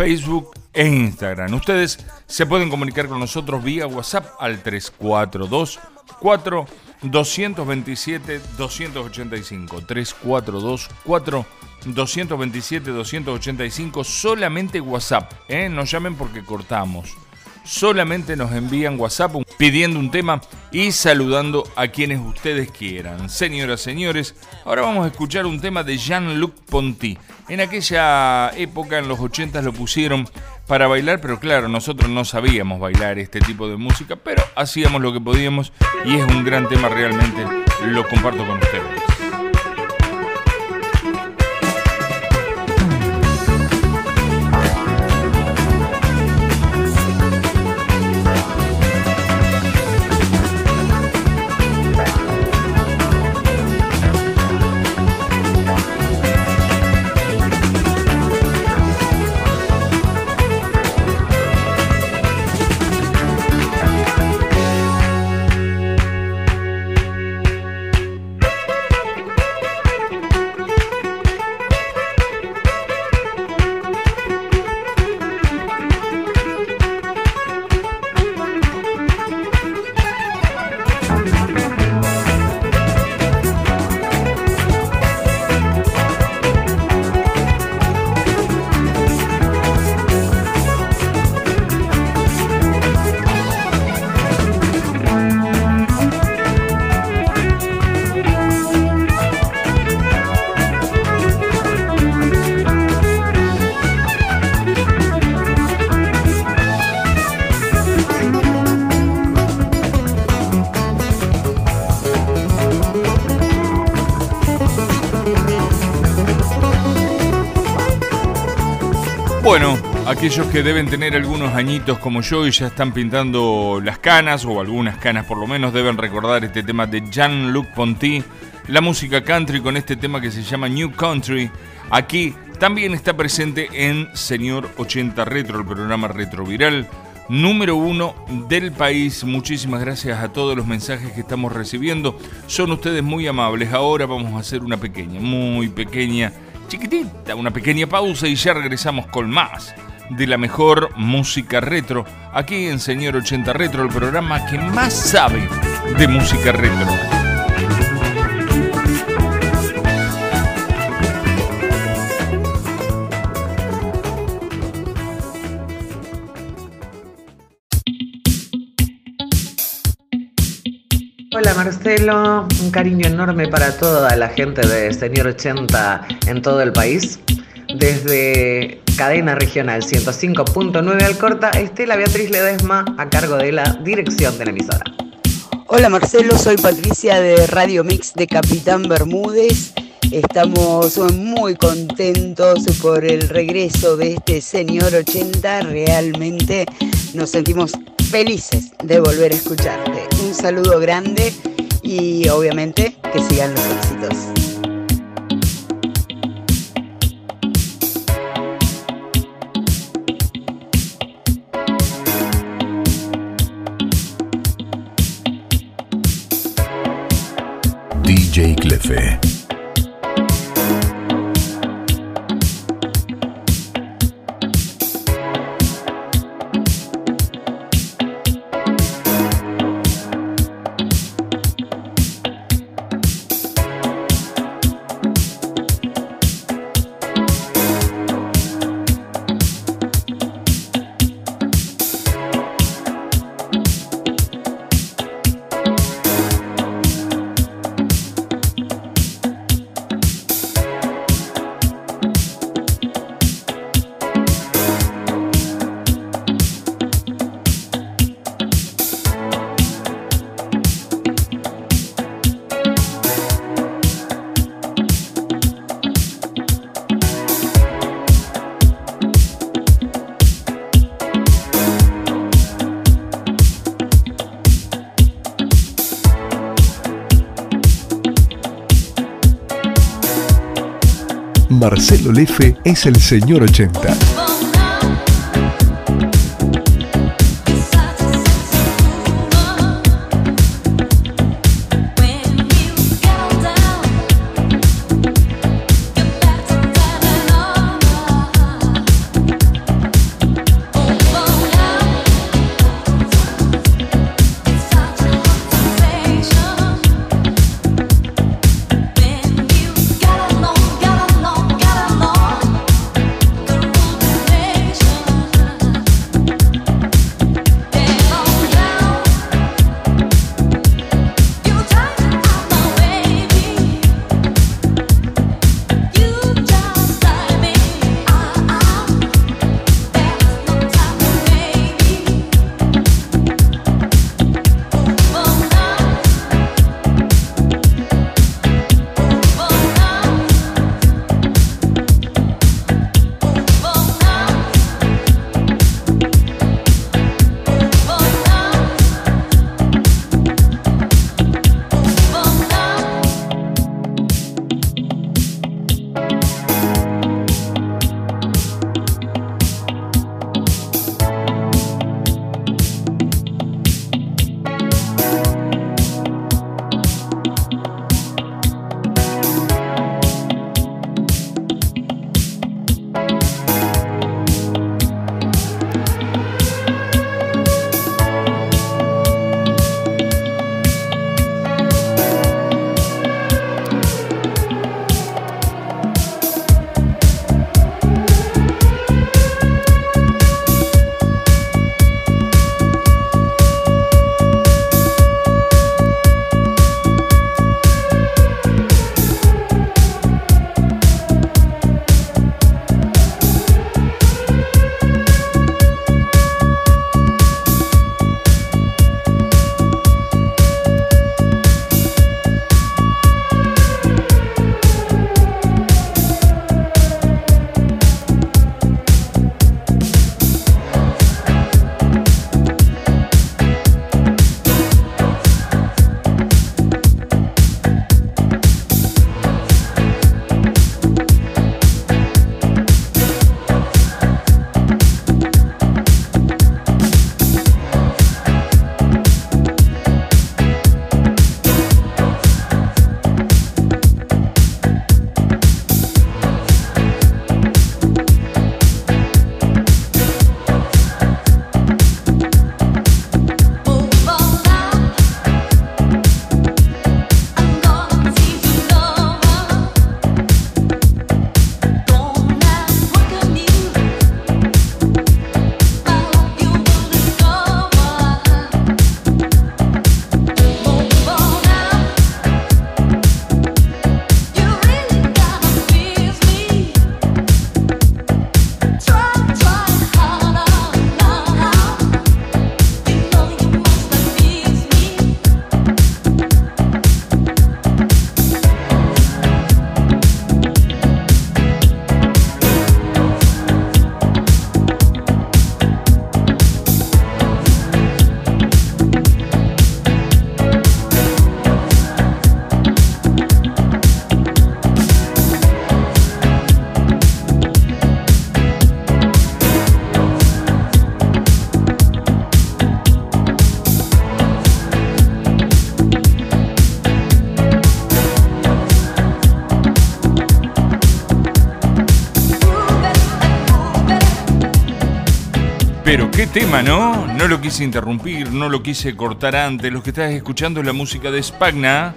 Facebook e Instagram. Ustedes se pueden comunicar con nosotros vía WhatsApp al 342 4 227 285 342 4 227 285 solamente WhatsApp, ¿eh? no llamen porque cortamos. Solamente nos envían WhatsApp pidiendo un tema y saludando a quienes ustedes quieran. Señoras, señores, ahora vamos a escuchar un tema de Jean-Luc Ponty. En aquella época, en los 80 lo pusieron para bailar, pero claro, nosotros no sabíamos bailar este tipo de música, pero hacíamos lo que podíamos y es un gran tema realmente, lo comparto con ustedes. Aquellos que deben tener algunos añitos como yo y ya están pintando las canas, o algunas canas por lo menos, deben recordar este tema de Jean-Luc Ponty, la música country con este tema que se llama New Country. Aquí también está presente en Señor 80 Retro, el programa retroviral, número uno del país. Muchísimas gracias a todos los mensajes que estamos recibiendo. Son ustedes muy amables. Ahora vamos a hacer una pequeña, muy pequeña, chiquitita, una pequeña pausa y ya regresamos con más de la mejor música retro. Aquí en Señor 80 Retro, el programa que más sabe de música retro.
Hola Marcelo, un cariño enorme para toda la gente de Señor 80 en todo el país. Desde cadena regional 105.9 Alcorta, Estela Beatriz Ledesma a cargo de la dirección de la emisora.
Hola Marcelo, soy Patricia de Radio Mix de Capitán Bermúdez. Estamos muy contentos por el regreso de este señor 80. Realmente nos sentimos felices de volver a escucharte. Un saludo grande y obviamente que sigan los éxitos.
DJ Clefe. Marcelo Lefe es el señor 80.
Tema, ¿no? No lo quise interrumpir, no lo quise cortar antes. Lo que estás escuchando es la música de Spagna.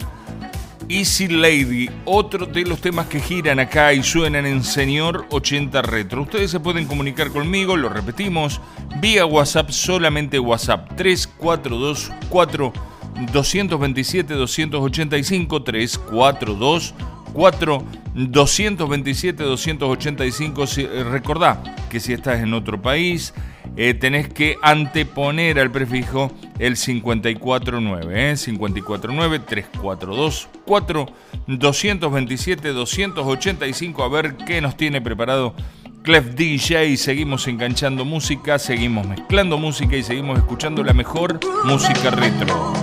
Easy Lady, otro de los temas que giran acá y suenan en Señor 80 Retro. Ustedes se pueden comunicar conmigo, lo repetimos, vía WhatsApp, solamente WhatsApp 3424 227 285 342 4 227 285. Si- eh, Recordá que si estás en otro país, eh, tenés que anteponer al prefijo el 549, ¿eh? 549 342 4 227 285. A ver qué nos tiene preparado Clef DJ. Seguimos enganchando música, seguimos mezclando música y seguimos escuchando la mejor música retro.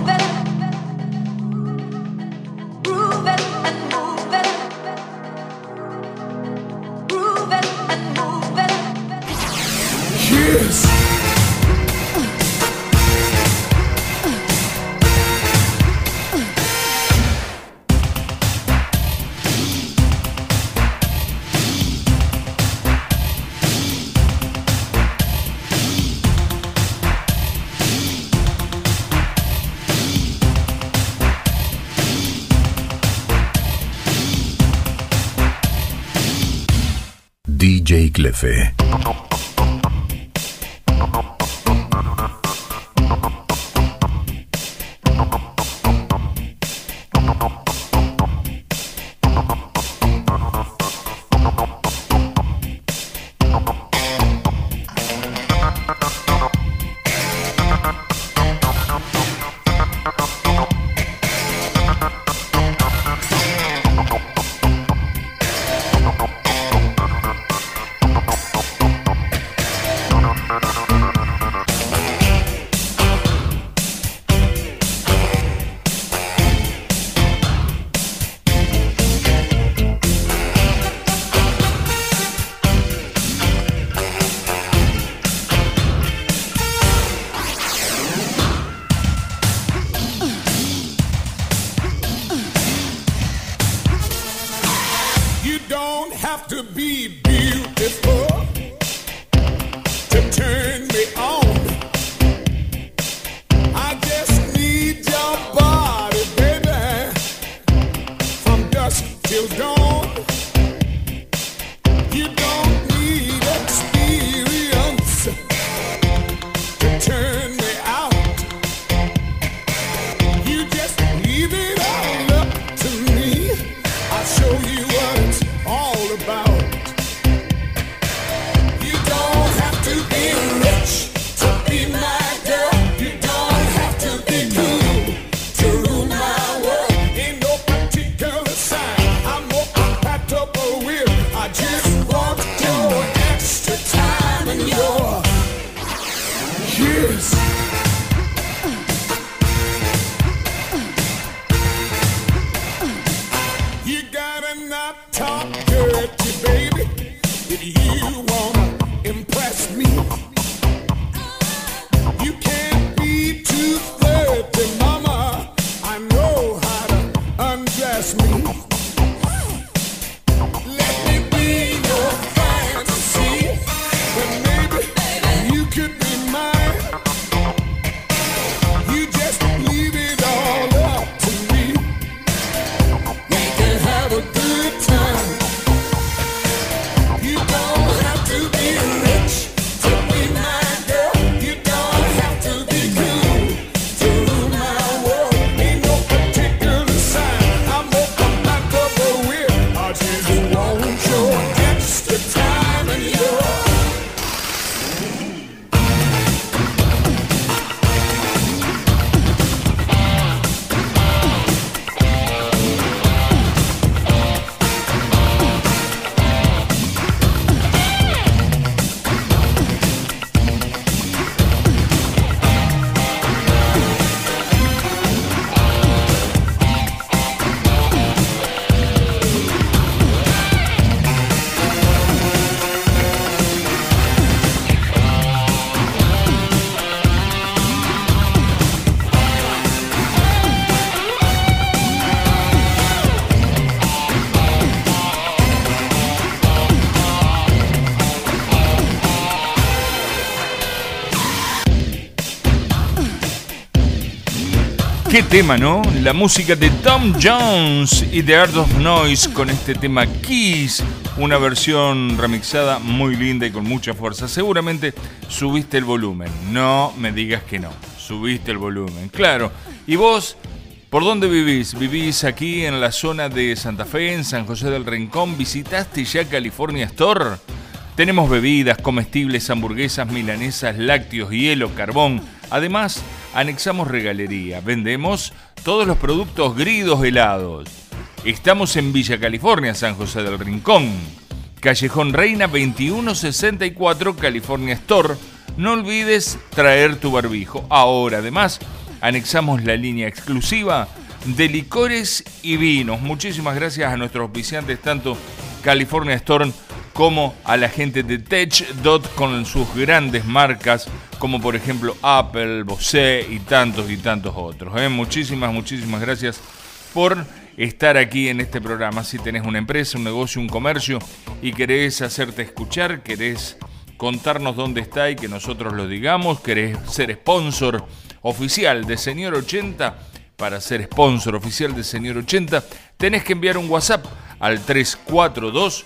DJ
tema, ¿no? La música de Tom Jones y The Art of Noise con este tema Kiss, una versión remixada muy linda y con mucha fuerza. Seguramente subiste el volumen, no me digas que no, subiste el volumen, claro. ¿Y vos? ¿Por dónde vivís? ¿Vivís aquí en la zona de Santa Fe, en San José del Rincón? ¿Visitaste ya California Store? Tenemos bebidas, comestibles, hamburguesas, milanesas, lácteos, hielo, carbón. Además, anexamos regalería. Vendemos todos los productos gridos helados. Estamos en Villa California, San José del Rincón. Callejón Reina 2164, California Store. No olvides traer tu barbijo. Ahora, además, anexamos la línea exclusiva de licores y vinos. Muchísimas gracias a nuestros auspiciantes, tanto California Store como a la gente de TechDot con sus grandes marcas, como por ejemplo Apple, Bose y tantos y tantos otros. ¿eh? Muchísimas, muchísimas gracias por estar aquí en este programa. Si tenés una empresa, un negocio, un comercio y querés hacerte escuchar, querés contarnos dónde está y que nosotros lo digamos, querés ser sponsor oficial de Señor 80, para ser sponsor oficial de Señor 80, tenés que enviar un WhatsApp al 342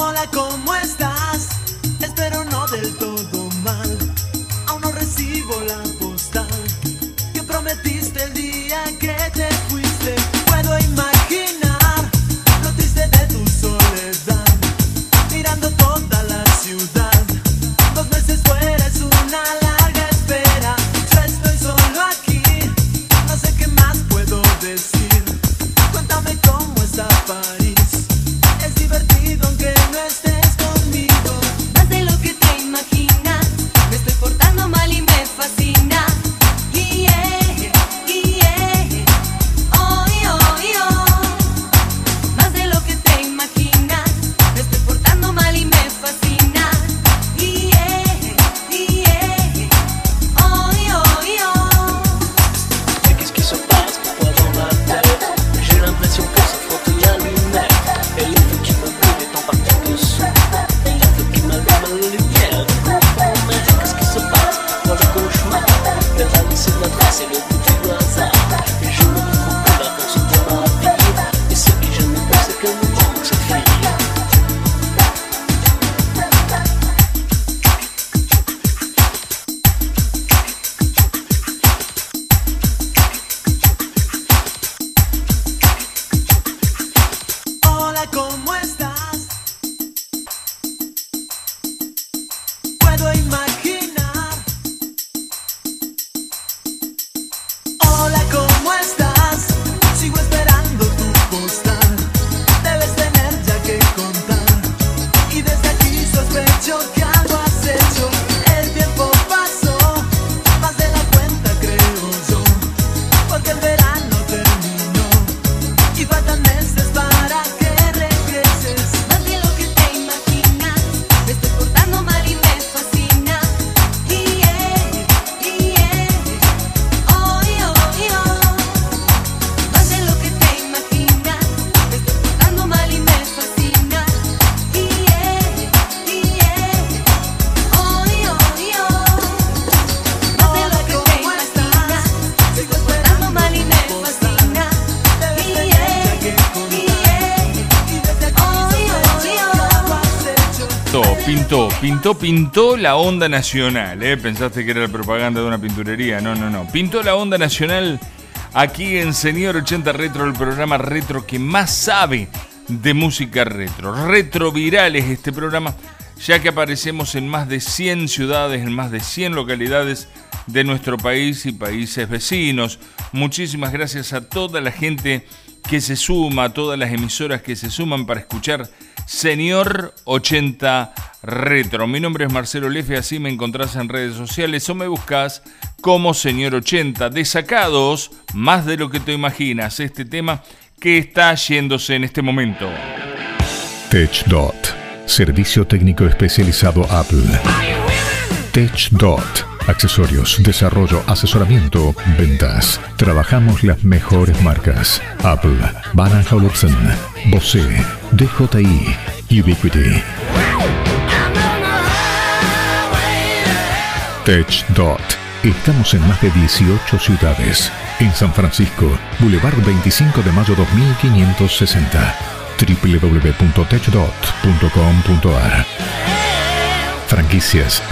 pintó, la onda nacional, ¿eh? Pensaste que era la propaganda de una pinturería. No, no, no. Pintó la onda nacional aquí en Señor 80 Retro, el programa retro que más sabe de música retro. Retro Viral es este programa, ya que aparecemos en más de 100 ciudades, en más de 100 localidades de nuestro país y países vecinos. Muchísimas gracias a toda la gente que se suma, a todas las emisoras que se suman para escuchar Señor 80 Retro. Mi nombre es Marcelo Lefe, así me encontrás en redes sociales o me buscas como Señor 80. Desacados, más de lo que te imaginas, este tema que está yéndose en este momento.
TechDot, servicio técnico especializado Apple. TechDot, accesorios, desarrollo, asesoramiento, ventas. Trabajamos las mejores marcas. Apple, Van Olufsen, Bose, DJI, Ubiquiti. TechDot. Estamos en más de 18 ciudades. En San Francisco, Boulevard 25 de mayo 2560. www.techdot.com.ar Franquicias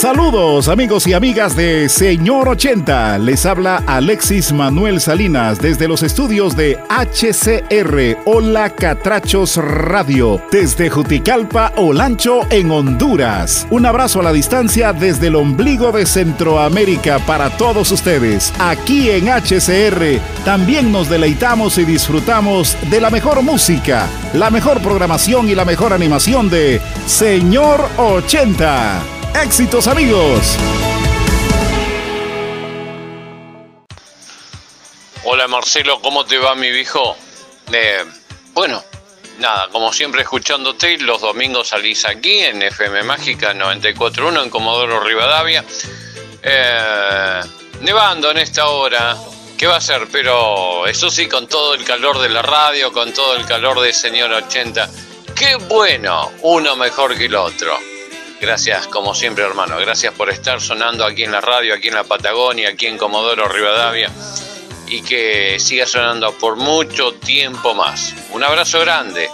Saludos amigos y amigas de Señor 80. Les habla Alexis Manuel Salinas desde los estudios de HCR Hola Catrachos Radio desde Juticalpa, Olancho en Honduras. Un abrazo a la distancia desde el ombligo de Centroamérica para todos ustedes. Aquí en HCR también nos deleitamos y disfrutamos de la mejor música, la mejor programación y la mejor animación de Señor 80. ¡Éxitos amigos!
Hola Marcelo, ¿cómo te va mi viejo? Eh, bueno, nada, como siempre escuchándote, los domingos salís aquí en FM Mágica 94.1 en Comodoro Rivadavia. Eh, nevando en esta hora, ¿qué va a ser? Pero eso sí, con todo el calor de la radio, con todo el calor de Señor 80. ¡Qué bueno! Uno mejor que el otro. Gracias, como siempre, hermano. Gracias por estar sonando aquí en la radio, aquí en la Patagonia, aquí en Comodoro Rivadavia. Y que siga sonando por mucho tiempo más. Un abrazo grande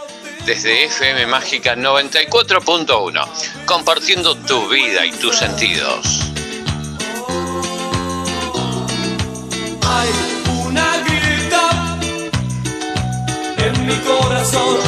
desde FM Mágica 94.1, compartiendo tu vida y tus sentidos.
Hay una grieta en mi corazón,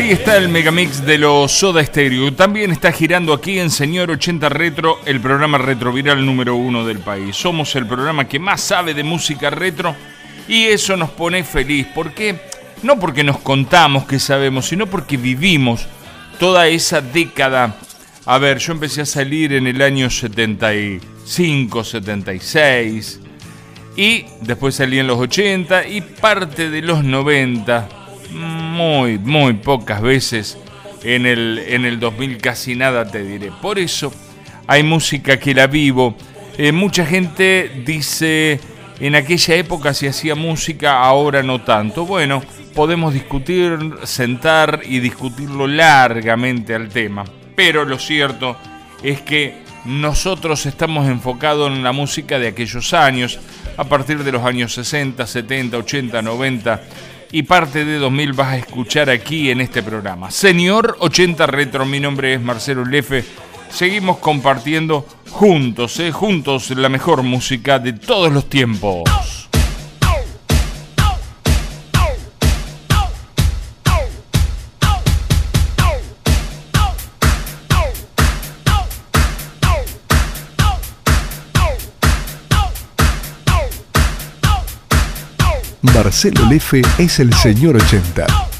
Ahí está el megamix de los Soda Stereo. También está girando aquí en Señor 80 Retro, el programa retroviral número uno del país. Somos el programa que más sabe de música retro y eso nos pone feliz. ¿Por qué? No porque nos contamos que sabemos, sino porque vivimos toda esa década. A ver, yo empecé a salir en el año 75, 76 y después salí en los 80 y parte de los 90 muy, muy pocas veces. En el, en el 2000 casi nada te diré. Por eso hay música que la vivo. Eh, mucha gente dice, en aquella época se hacía música, ahora no tanto. Bueno, podemos discutir, sentar y discutirlo largamente al tema. Pero lo cierto es que nosotros estamos enfocados en la música de aquellos años, a partir de los años 60, 70, 80, 90 y parte de 2000 vas a escuchar aquí en este programa. Señor 80 Retro, mi nombre es Marcelo Lefe. Seguimos compartiendo juntos, eh, juntos la mejor música de todos los tiempos.
Marcelo Lefe es el señor 80.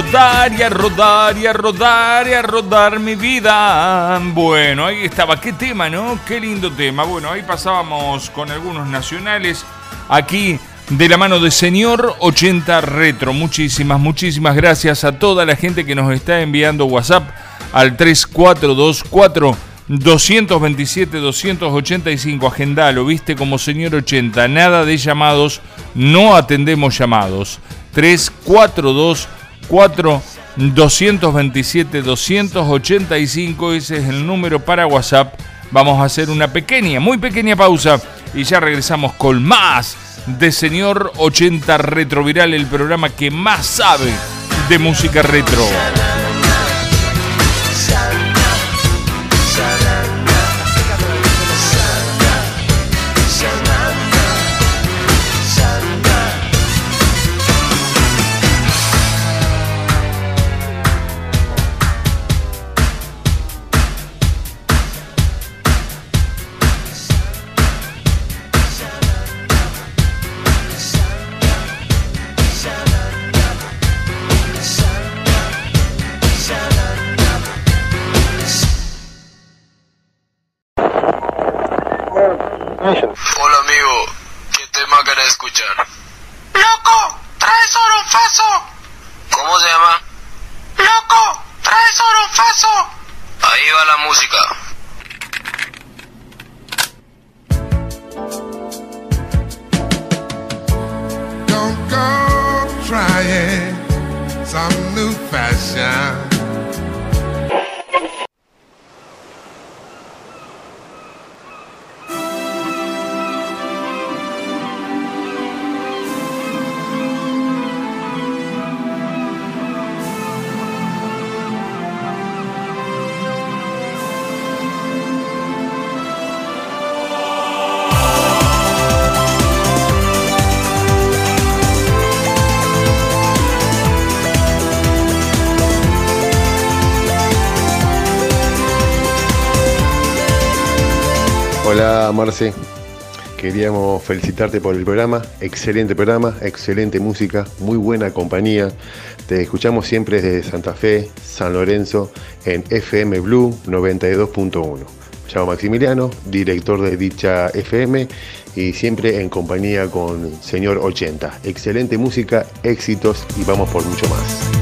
Rodar y a rodar y a rodar y a rodar mi vida. Bueno, ahí estaba. Qué tema, ¿no? Qué lindo tema. Bueno, ahí pasábamos con algunos nacionales. Aquí de la mano de Señor 80 Retro. Muchísimas, muchísimas gracias a toda la gente que nos está enviando WhatsApp al 3424 227 285. Agendalo, viste como Señor 80. Nada de llamados, no atendemos llamados. 342 4 227 285. Ese es el número para WhatsApp. Vamos a hacer una pequeña, muy pequeña pausa y ya regresamos con más de Señor 80 Retroviral, el programa que más sabe de música retro.
Marce, queríamos felicitarte por el programa, excelente programa, excelente música, muy buena compañía. Te escuchamos siempre desde Santa Fe, San Lorenzo, en FM Blue 92.1. Me llamo Maximiliano, director de dicha FM y siempre en compañía con Señor 80. Excelente música, éxitos y vamos por mucho más.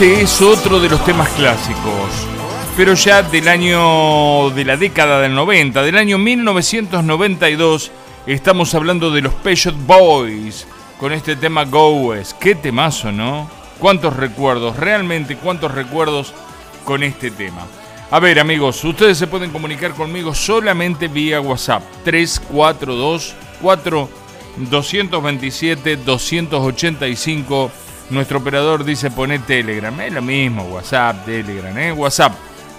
Este es otro de los temas clásicos, pero ya del año de la década del 90, del año 1992, estamos hablando de los Peugeot Boys con este tema Go West. Qué temazo, ¿no? Cuántos recuerdos, realmente cuántos recuerdos con este tema. A ver, amigos, ustedes se pueden comunicar conmigo solamente vía WhatsApp 342 4 227 285 nuestro operador dice poné Telegram. Es lo mismo, WhatsApp, Telegram, ¿eh? WhatsApp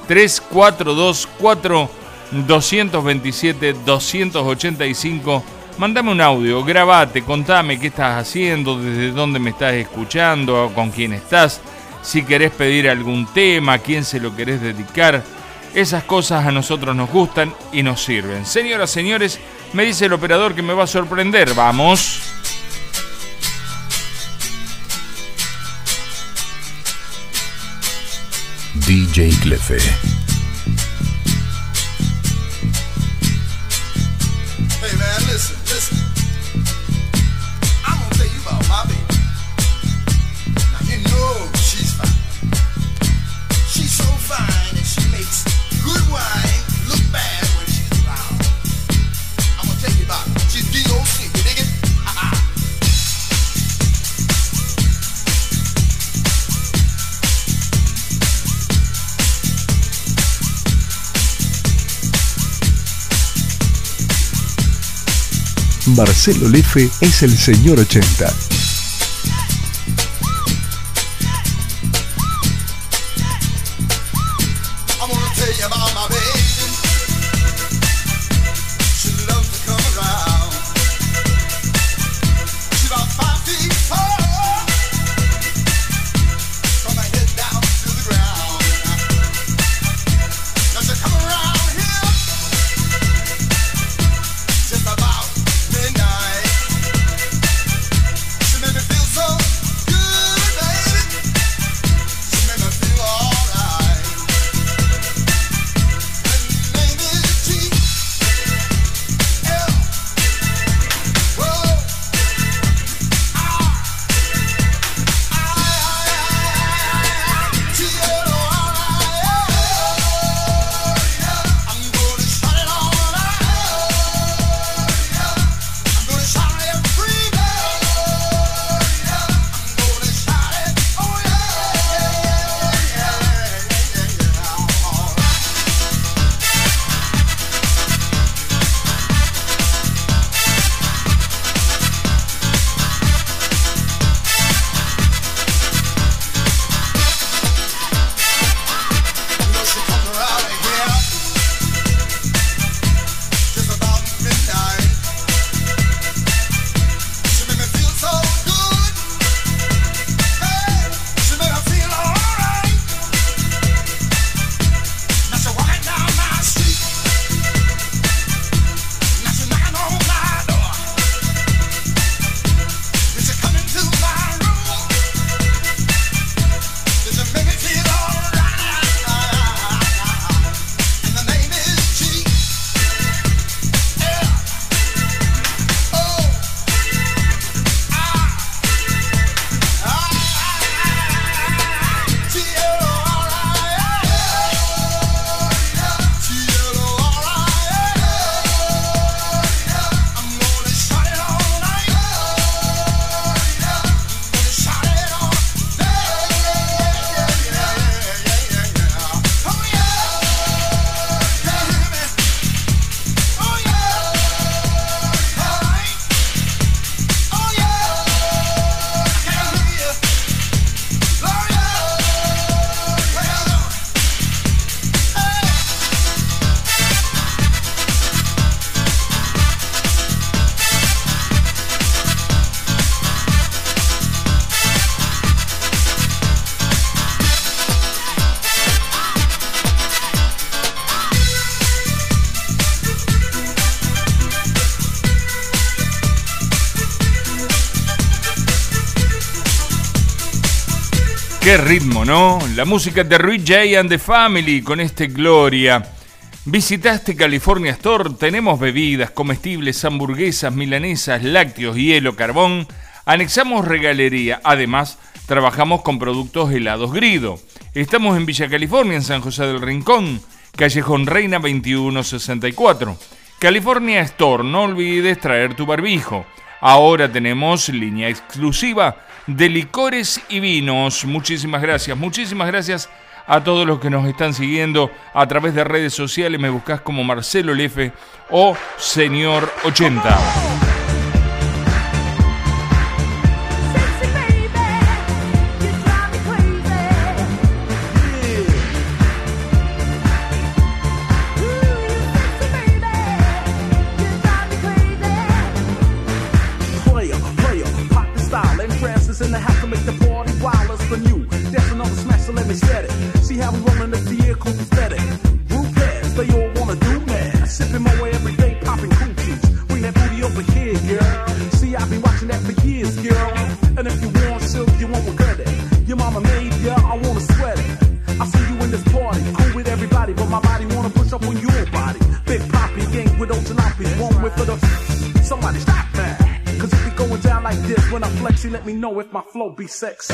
3424 227 285. Mandame un audio, grabate, contame qué estás haciendo, desde dónde me estás escuchando, con quién estás, si querés pedir algún tema, a quién se lo querés dedicar. Esas cosas a nosotros nos gustan y nos sirven. Señoras, señores, me dice el operador que me va a sorprender. Vamos.
DJ Clefe.
Marcelo Lefe es el señor 80.
Ritmo, ¿no? La música de Rui J and the Family con este Gloria. Visitaste California Store, tenemos bebidas, comestibles, hamburguesas, milanesas, lácteos, hielo, carbón. Anexamos regalería. Además, trabajamos con productos helados Grido. Estamos en Villa California, en San José del Rincón, Callejón Reina 2164. California Store, no olvides traer tu barbijo. Ahora tenemos línea exclusiva de licores y vinos. Muchísimas gracias, muchísimas gracias a todos los que nos están siguiendo a través de redes sociales. Me buscas como Marcelo Lefe o Señor 80.
You let me know if my flow be sexy.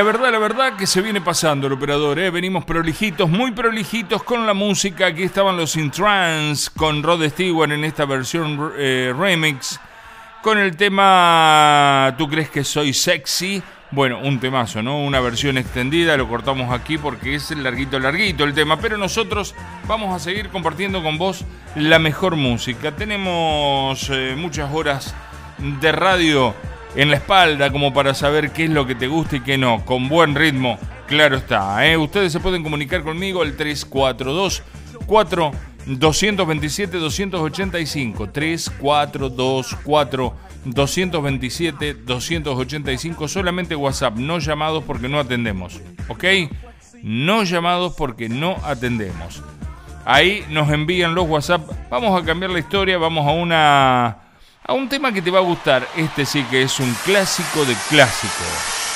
La verdad, la verdad que se viene pasando el operador, ¿eh? venimos prolijitos, muy prolijitos con la música. Aquí estaban los In Trance con Rod Stewart en esta versión eh, remix. Con el tema ¿Tú crees que soy sexy? Bueno, un temazo, ¿no? Una versión extendida, lo cortamos aquí porque es larguito, larguito el tema. Pero nosotros vamos a seguir compartiendo con vos la mejor música. Tenemos eh, muchas horas de radio en la espalda como para saber qué es lo que te gusta y qué no. Con buen ritmo, claro está. ¿eh? Ustedes se pueden comunicar conmigo al 342 4 227 285 342 4 227 285 solamente WhatsApp, no llamados porque no atendemos. ¿Ok? No llamados porque no atendemos. Ahí nos envían los WhatsApp. Vamos a cambiar la historia, vamos a una
a un tema que te va a gustar. Este sí que es un clásico de clásicos.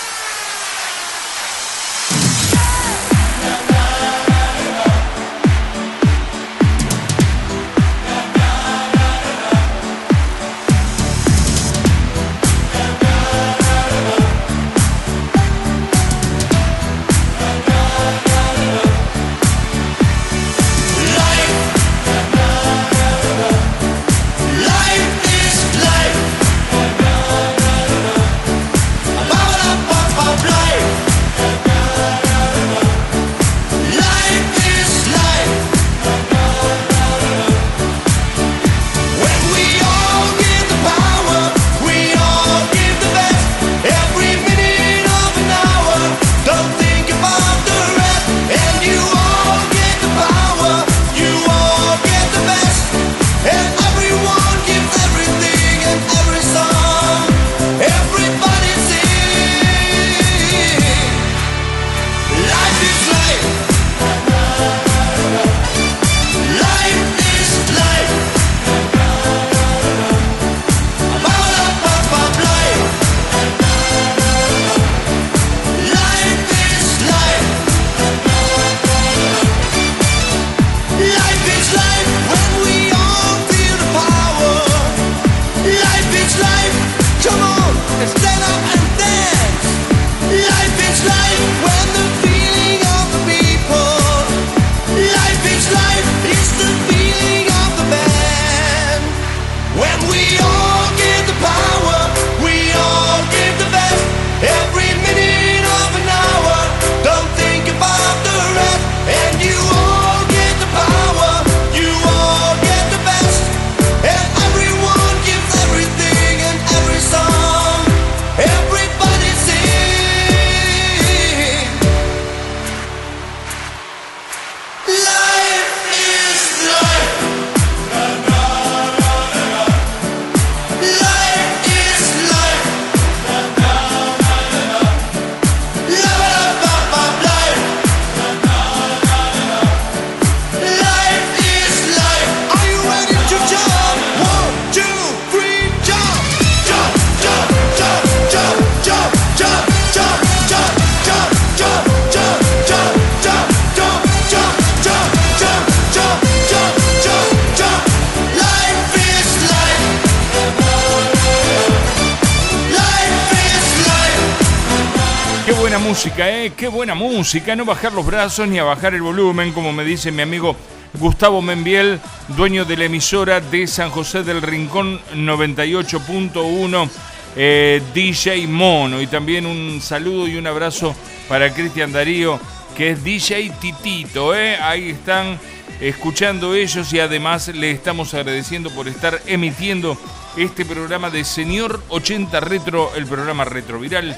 Música. No bajar los brazos ni a bajar el volumen, como me dice mi amigo Gustavo Membiel, dueño de la emisora de San José del Rincón 98.1, eh, DJ Mono. Y también un saludo y un abrazo para Cristian Darío, que es DJ Titito. ¿eh? Ahí están escuchando ellos y además le estamos agradeciendo por estar emitiendo este programa de Señor 80 Retro, el programa retroviral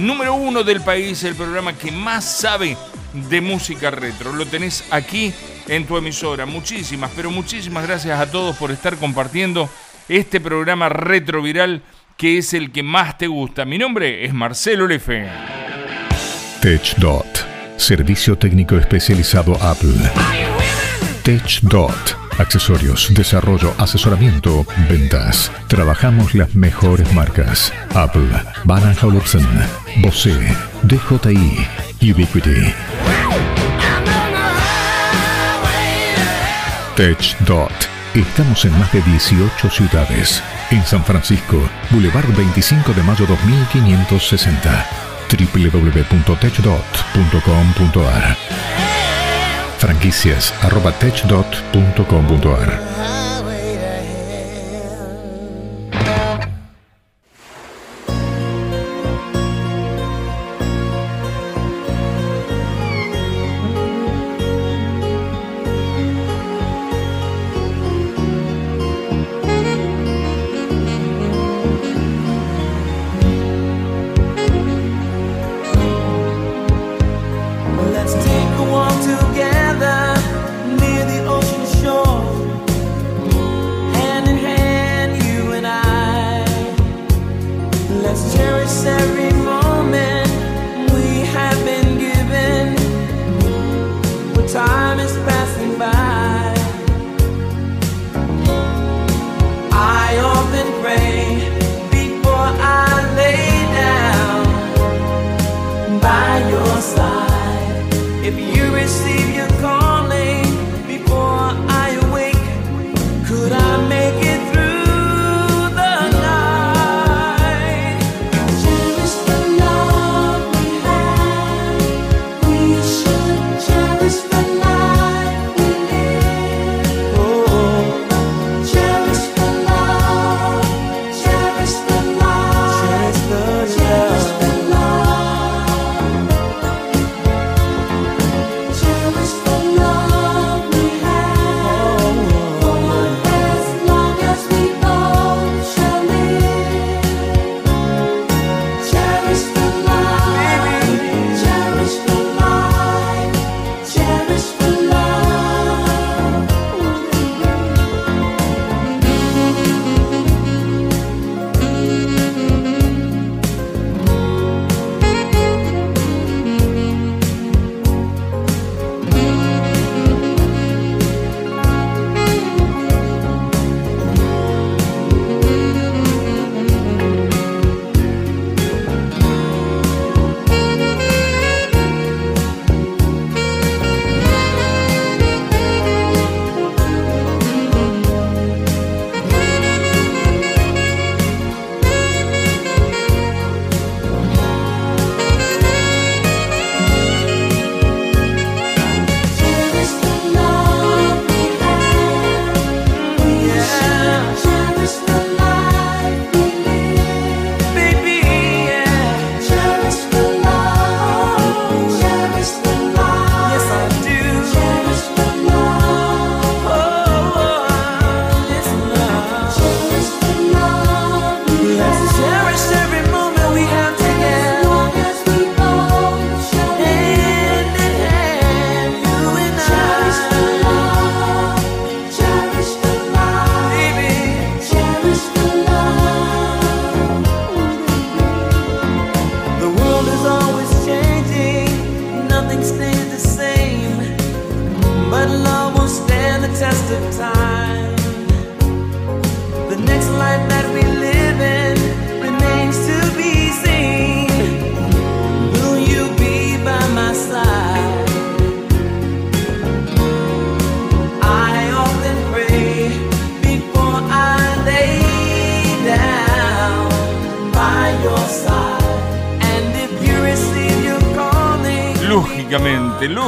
número uno del país, el programa que más sabe de música retro. Lo tenés aquí en tu emisora. Muchísimas, pero muchísimas gracias a todos por estar compartiendo este programa retroviral que es el que más te gusta. Mi nombre es Marcelo Lefe.
TechDot, servicio técnico especializado Apple. TechDot, accesorios, desarrollo, asesoramiento, ventas. Trabajamos las mejores marcas. Apple, Van Olufsen, Bose, DJI, Ubiquiti. TechDot. Estamos en más de 18 ciudades. En San Francisco, Boulevard 25 de mayo 2560. www.techdot.com.ar Franquicias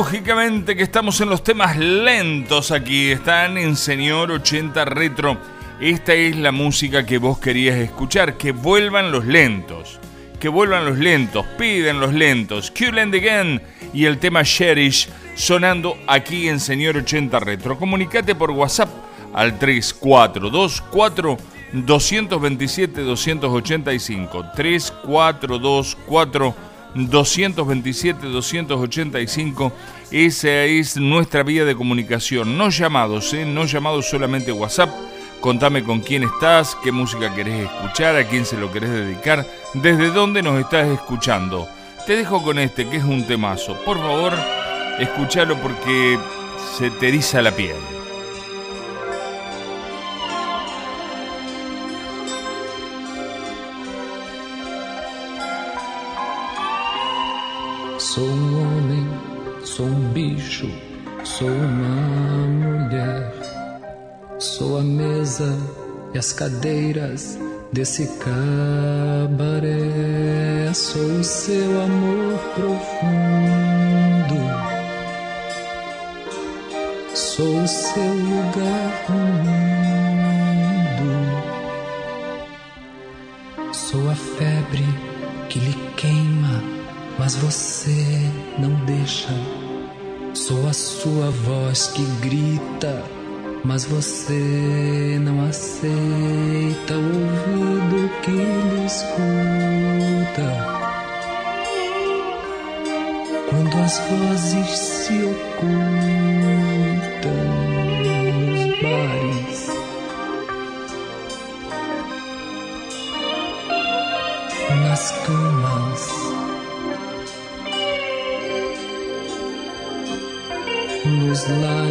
Lógicamente, que estamos en los temas lentos aquí. Están en Señor 80 Retro. Esta es la música que vos querías escuchar. Que vuelvan los lentos. Que vuelvan los lentos. Piden los lentos. Kill and Again y el tema Cherish sonando aquí en Señor 80 Retro. Comunicate por WhatsApp al 3424 227 285 3424 227 285 esa es nuestra vía de comunicación. No llamados ¿eh? no llamados solamente WhatsApp. Contame con quién estás qué música querés escuchar a quién se lo querés dedicar desde dónde nos estás escuchando. Te dejo con este que es un temazo. Por favor escúchalo porque se te eriza la piel
desse cabaré. Sou seu amor profundo. Sou seu lugar no mundo. Sou a febre que lhe queima, mas você não deixa. Sou a sua voz que grita, mas você não aceita o ouvido que lhe escuta. Quando as vozes se ocultam nos bares. nas camas, nos lares,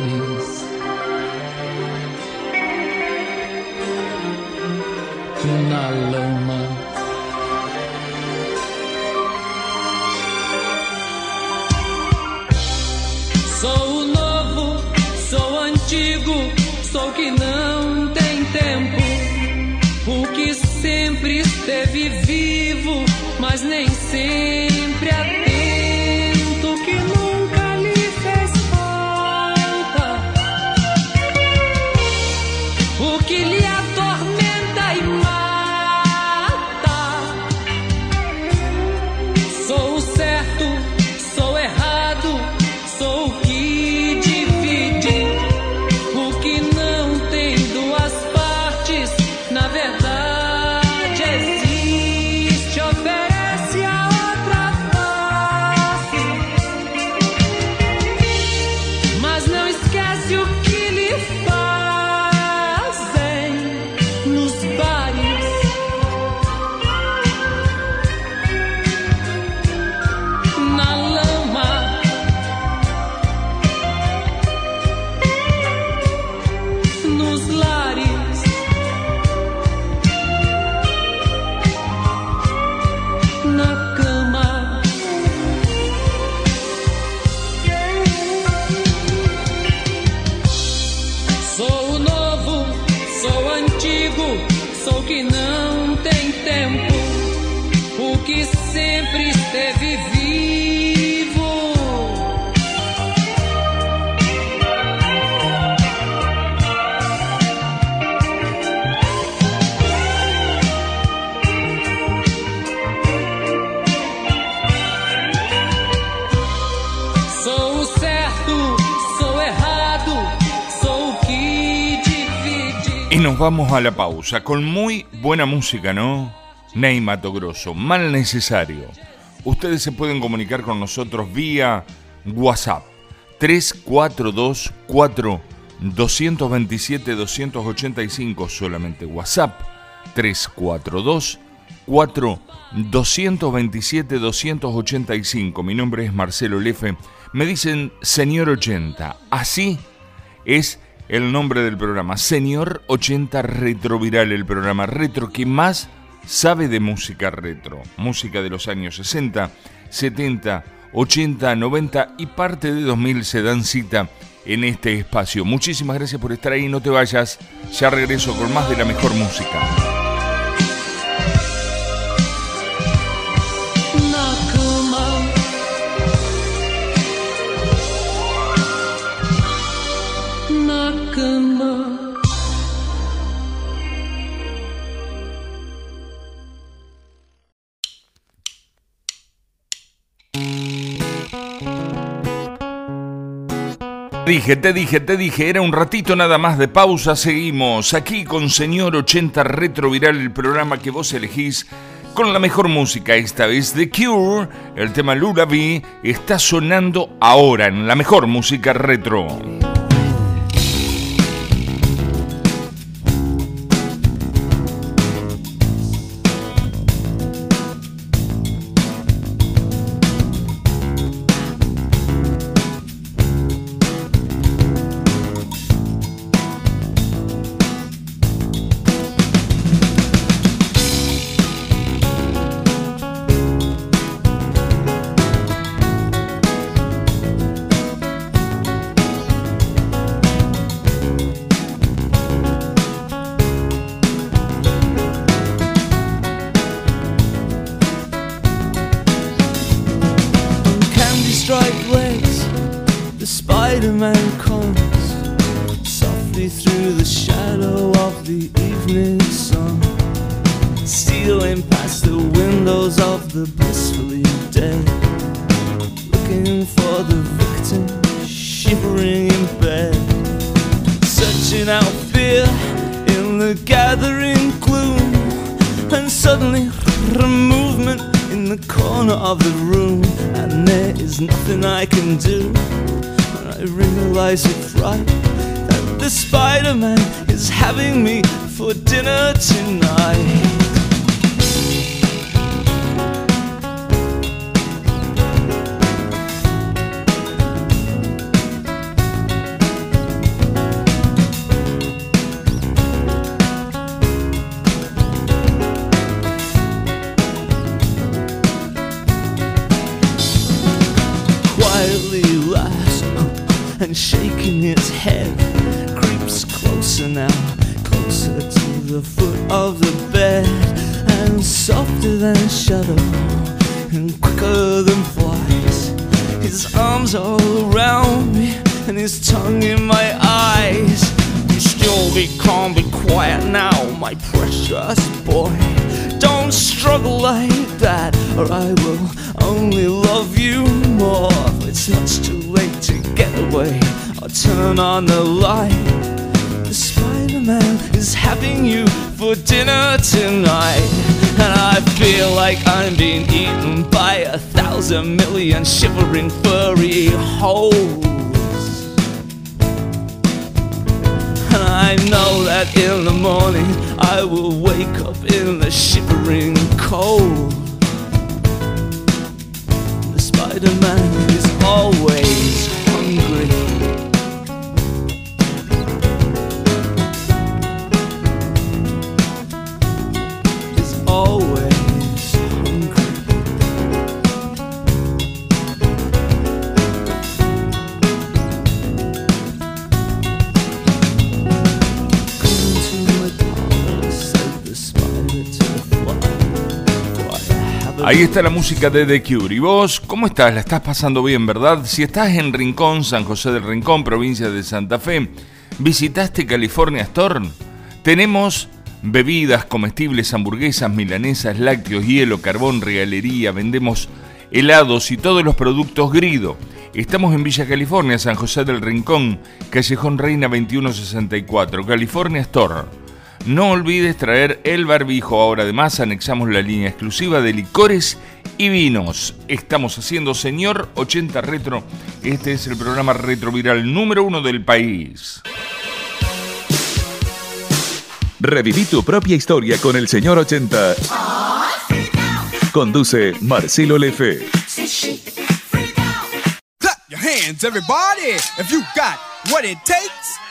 vamos a la pausa con muy buena música, ¿no? Ney Mato Grosso, mal necesario. Ustedes se pueden comunicar con nosotros vía WhatsApp 342 4 227 285 solamente WhatsApp 342 4 227 285. Mi nombre es Marcelo Lefe. Me dicen Señor 80. Así es el nombre del programa. Señor 80 Retroviral, el programa retro que más sabe de música retro. Música de los años 60, 70, 80, 90 y parte de 2000 se dan cita en este espacio. Muchísimas gracias por estar ahí, no te vayas. Ya regreso con más de la mejor música. Dije, te dije, te dije, era un ratito nada más de pausa, seguimos aquí con Señor 80 Retroviral, el programa que vos elegís con la mejor música, esta vez The Cure, el tema Lullaby está sonando ahora en la mejor música retro.
Windows of the blissfully dead, looking for the victim shivering in bed, searching out fear in the gathering gloom, and suddenly a movement in the corner of the room, and there is nothing I can do. And I realize it's right that the Spider Man is having me for dinner tonight. Shadow and quicker than flies. His arms all around me and his tongue in my eyes. You still be calm be quiet now my precious boy. Don't struggle like that or I will only love you more. It's much too late to get away or turn on the light. The Spider-Man is having you for dinner tonight feel like I'm being eaten by a thousand million shivering furry holes And I know that in the morning I will wake up in the shivering cold. The Spider Man is always
Ahí está la música de The Cure. ¿Y vos cómo estás? La estás pasando bien, ¿verdad? Si estás en Rincón, San José del Rincón, provincia de Santa Fe, ¿visitaste California Store? Tenemos bebidas, comestibles, hamburguesas, milanesas, lácteos, hielo, carbón, regalería, vendemos helados y todos los productos Grido. Estamos en Villa California, San José del Rincón, Callejón Reina 2164, California Store. No olvides traer el barbijo. Ahora además anexamos la línea exclusiva de licores y vinos. Estamos haciendo Señor 80 Retro. Este es el programa retroviral número uno del país.
Reviví tu propia historia con el señor 80. Conduce Marcelo Lefe.
Clap your hands, everybody, if you got what it takes.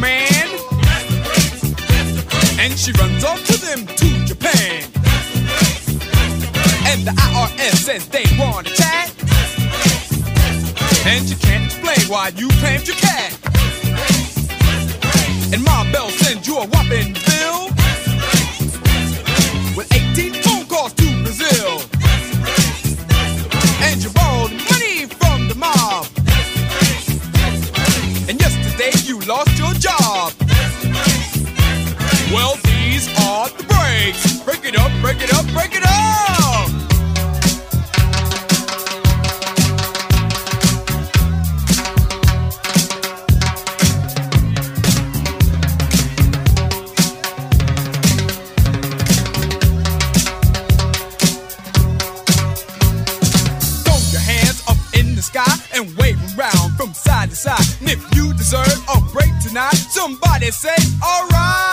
Man, and she runs off to them to Japan, and the IRS says they want to chat, and you can't explain why you claimed your cat, and Ma Bell sends you a whopping bill side to side. And if you deserve a break tonight, somebody say, alright.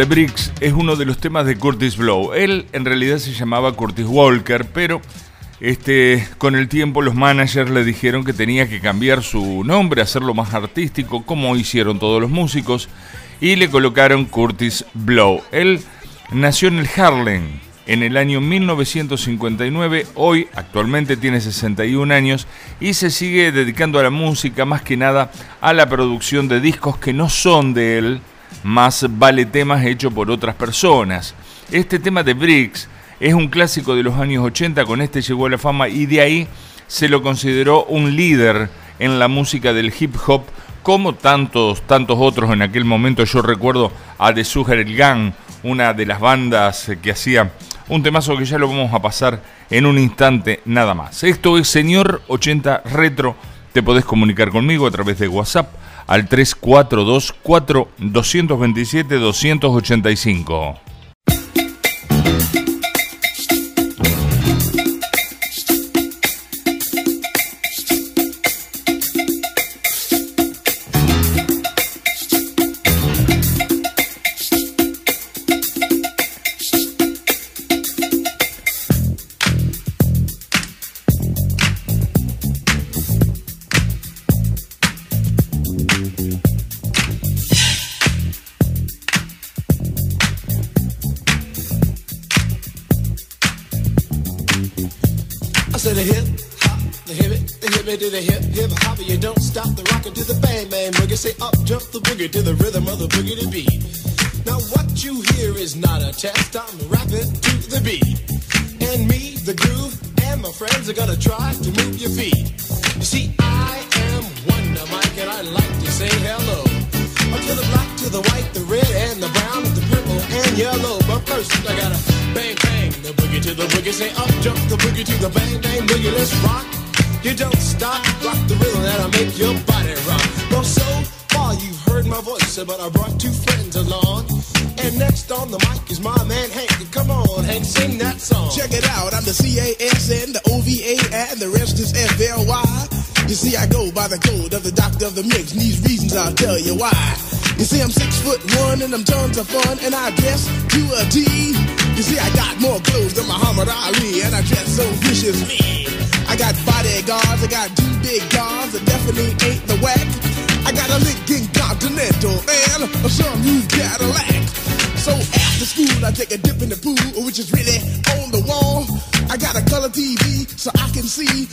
The
Bricks es uno de los temas de Curtis Blow. Él en realidad se llamaba Curtis Walker, pero este, con el tiempo los managers le dijeron que tenía que cambiar su nombre, hacerlo más artístico, como hicieron todos los músicos, y le colocaron Curtis Blow. Él nació en el Harlem en el año 1959, hoy actualmente tiene 61 años y se sigue dedicando a la música, más que nada a la producción de discos que no son de él, más vale temas hechos por otras personas. Este tema de Briggs es un clásico de los años 80, con este llegó a la fama y de ahí se lo consideró un líder en la música del hip hop, como tantos, tantos otros en aquel momento. Yo recuerdo a The Sugar Gang, una de las bandas que hacía un temazo que ya lo vamos a pasar en un instante nada más. Esto es Señor 80 Retro. Te podés comunicar conmigo a través de WhatsApp al 3424 227 285.
The
mix, and these reasons I'll tell you why. You see, I'm six foot one, and I'm tons of fun, and I guess to a T. You see, I got more clothes than Muhammad Ali, and I dress so viciously. I got bodyguards, I got two big guns that definitely ain't the whack. I got a Lincoln Continental and a some new Cadillac. So after school, I take a dip in the pool, which is really on the wall. I got a color TV so I can see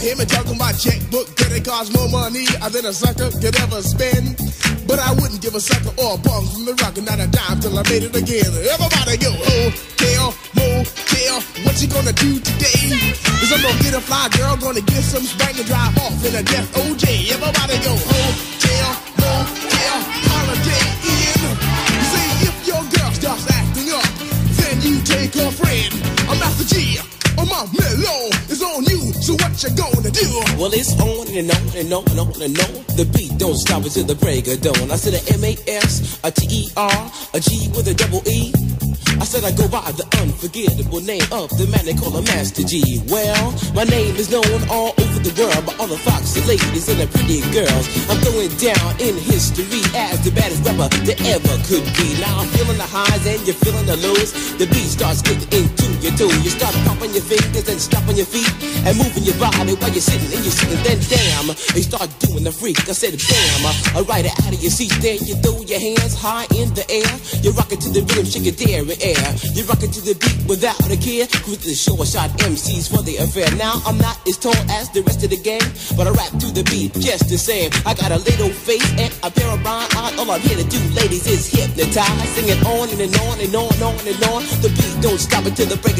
Hear me talking my checkbook, that it costs more money than a sucker could ever spend. But I wouldn't give a sucker or a bum from the rock, not a dime till I made it again. Everybody go, oh, hotel, motel, what you gonna do today? Is I'm gonna get a fly girl, gonna get some spank and drive off in a death OJ. Everybody go, hotel, you gonna do?
Well, it's on and on and on and on and on. The beat don't stop until the break of dawn. I said a M A S, a T E R, a G with a double E. I said I go by the unforgettable name of the man they call a Master G. Well, my name is known all over the world by all the foxy ladies and the pretty girls. I'm going down in history as the baddest rapper that ever could be. Now I'm feeling the highs and you're feeling the lows. The beat starts getting into your toe. You start popping your fingers and stomping your feet and moving your body while you're sitting and you're sitting. Then damn, you start doing the freak. I said damn, I ride it out of your seat. There you throw your hands high in the air. You rock it to the rhythm, shake it air. You rock it to the beat without a care. To the short shot MCs for the affair. Now I'm not as tall as the rest of the gang, but I rap to the beat just the same. I got a little face and a pair of rhyme eyes. All I'm here to do, ladies, is hypnotize. Sing it on and on and on and on and on. The beat don't stop until the break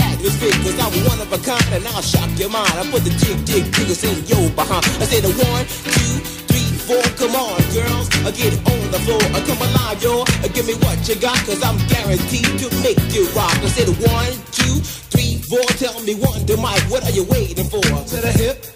atmosphere, cause I'm one of a kind and I'll shock your mind. I put the jig, jig, jiggles in your behind. I say the one, two, three, four. Come on, girls, I get on the floor. I come alive, yo. Uh, Give me what you got, cause I'm guaranteed to make you rock. I said one, two, three, four. Tell me one, the mic, what are you waiting for?
To the hip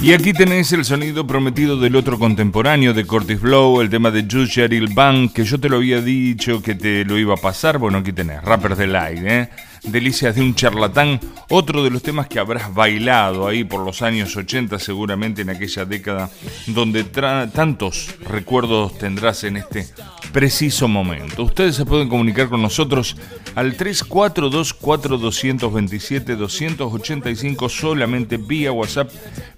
Y aquí tenés el sonido prometido del otro contemporáneo de Curtis Blow, el tema de Juice Jaril Bang, que yo te lo había dicho que te lo iba a pasar. Bueno, aquí tenés, Rappers del Aire, ¿eh? Delicias de un charlatán, otro de los temas que habrás bailado ahí por los años 80, seguramente en aquella década, donde tantos recuerdos tendrás en este preciso momento. Ustedes se pueden comunicar con nosotros al 342-4227-285 solamente vía WhatsApp.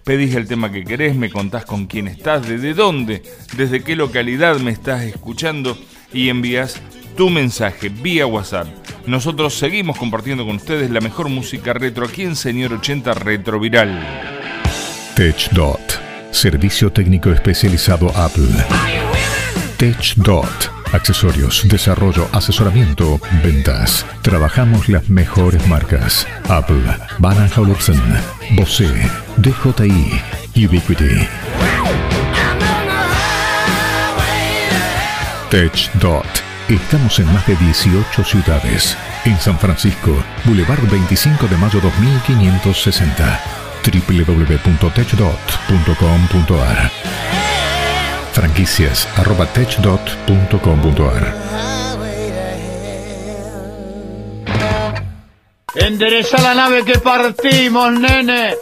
Pedís el tema que querés, me contás con quién estás, desde dónde, desde qué localidad me estás escuchando y envías tu mensaje vía WhatsApp. Nosotros seguimos compartiendo con ustedes la mejor música retro aquí en Señor 80 Retroviral.
TechDot, servicio técnico especializado Apple. TechDot, accesorios, desarrollo, asesoramiento, ventas. Trabajamos las mejores marcas. Apple, Van Olufsen, Bose, DJI, Ubiquiti. Tech Dot. Estamos en más de 18 ciudades. En San Francisco, Boulevard 25 de mayo 2560. www.techdot.com.ar Franquicias arroba techdot.com.ar
Endereza la nave que partimos, nene.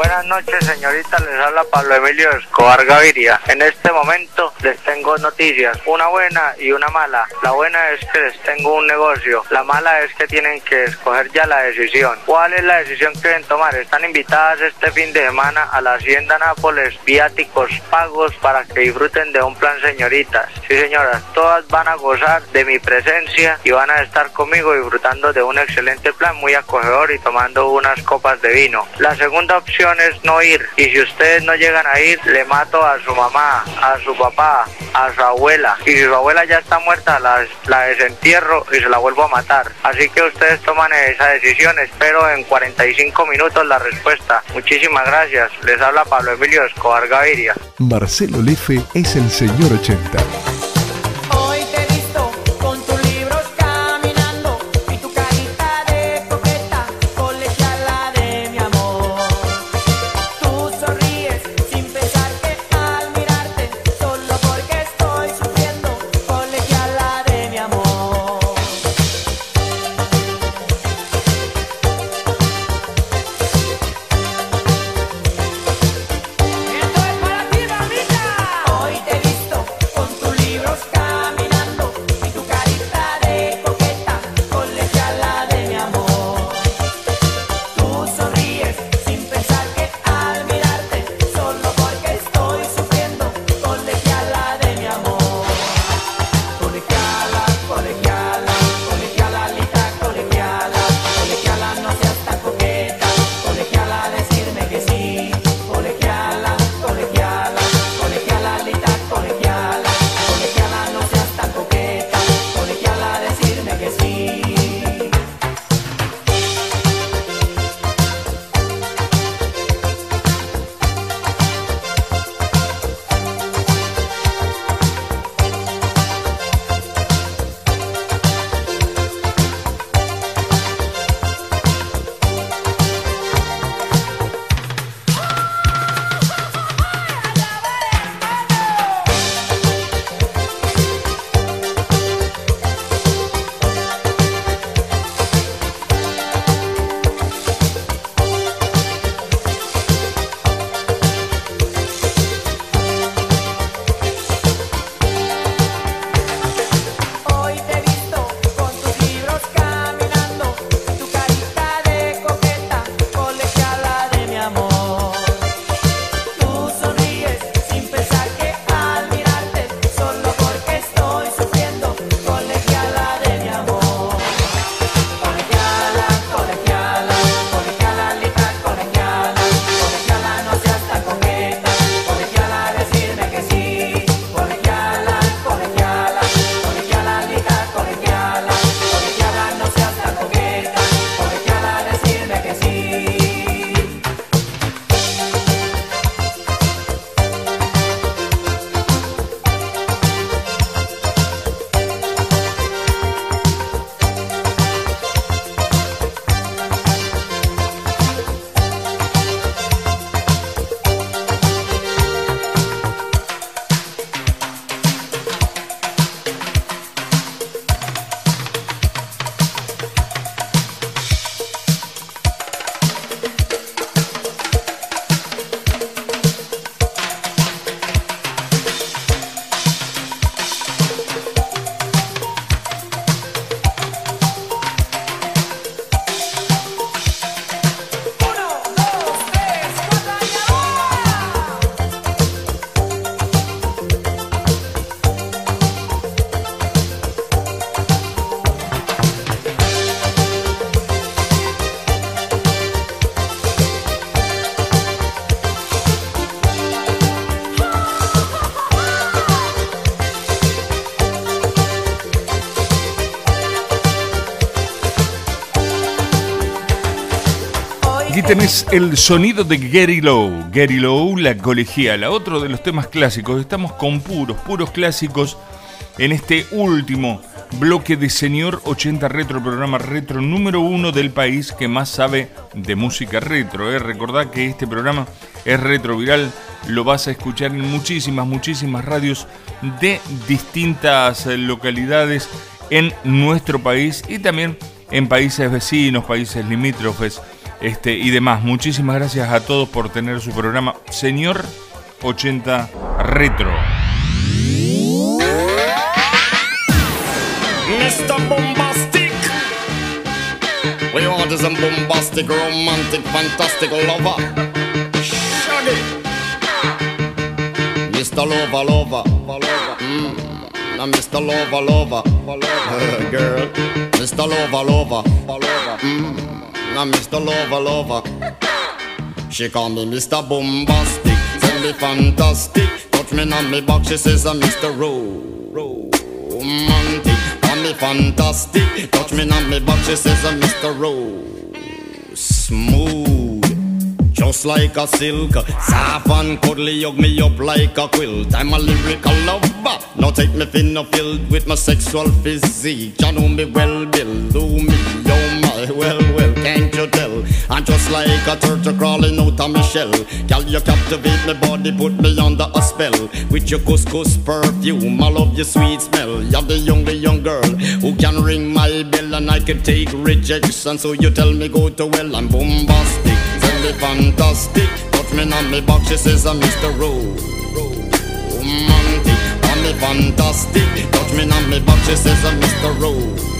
Buenas noches, señorita. Les habla Pablo Emilio Escobar Gaviria. En este momento les tengo noticias, una buena y una mala. La buena es que les tengo un negocio. La mala es que tienen que escoger ya la decisión. ¿Cuál es la decisión que deben tomar? Están invitadas este fin de semana a la Hacienda Nápoles, viáticos pagos para que disfruten de un plan señoritas. Sí, señoras, todas van a gozar de mi presencia y van a estar conmigo disfrutando de un excelente plan muy acogedor y tomando unas copas de vino. La segunda opción es no ir y si ustedes no llegan a ir, le mato a su mamá, a su papá, a su abuela y si su abuela ya está muerta, la, la desentierro y se la vuelvo a matar. Así que ustedes toman esa decisión, espero en 45 minutos la respuesta. Muchísimas gracias. Les habla Pablo Emilio Escobar Gaviria.
Marcelo Lefe es el señor 80.
Tenés el sonido de Gary Lowe. Gary Lowe, la colegiala, otro de los temas clásicos. Estamos con puros, puros clásicos en este último bloque de Señor 80 Retro, programa retro número uno del país que más sabe de música retro. ¿eh? Recordá que este programa es retroviral, lo vas a escuchar en muchísimas, muchísimas radios de distintas eh, localidades en nuestro país y también en países vecinos, países limítrofes este, y demás. Muchísimas gracias a todos por tener su programa Señor 80 Retro.
Mr. Bombastic. We want a bombastic, romantic, fantastic lover. Shaggy. Mr. Lover, lover. Mm. Now Mr. Lover, lover. Girl. Mr. Lover, lover. Mm. Now Mr. Lover, lover. She call me Mr. Bombastic, tell me fantastic. Touch me on me back, she says uh, I'm Mr. Romantic. Call me fantastic, touch me on me back, she says uh, I'm Mr. Rose. Smooth. Just like a silk, uh, soft and cuddly, hug me up like a quilt. I'm a lyrical lover. Now take me thin or filled with my sexual physique. You know me well, Bill. Like a turtle crawling out of my shell. Girl, you captivate my body, put me under a spell. With your couscous perfume, I love your sweet smell. You're the only young girl who can ring my bell and I can take rejection. So you tell me go to well, I'm bombastic, tell me fantastic. Touch me on me back, she says I'm Mr. Romantic. Call me fantastic, touch me on me back, she says I'm Mr. Rose.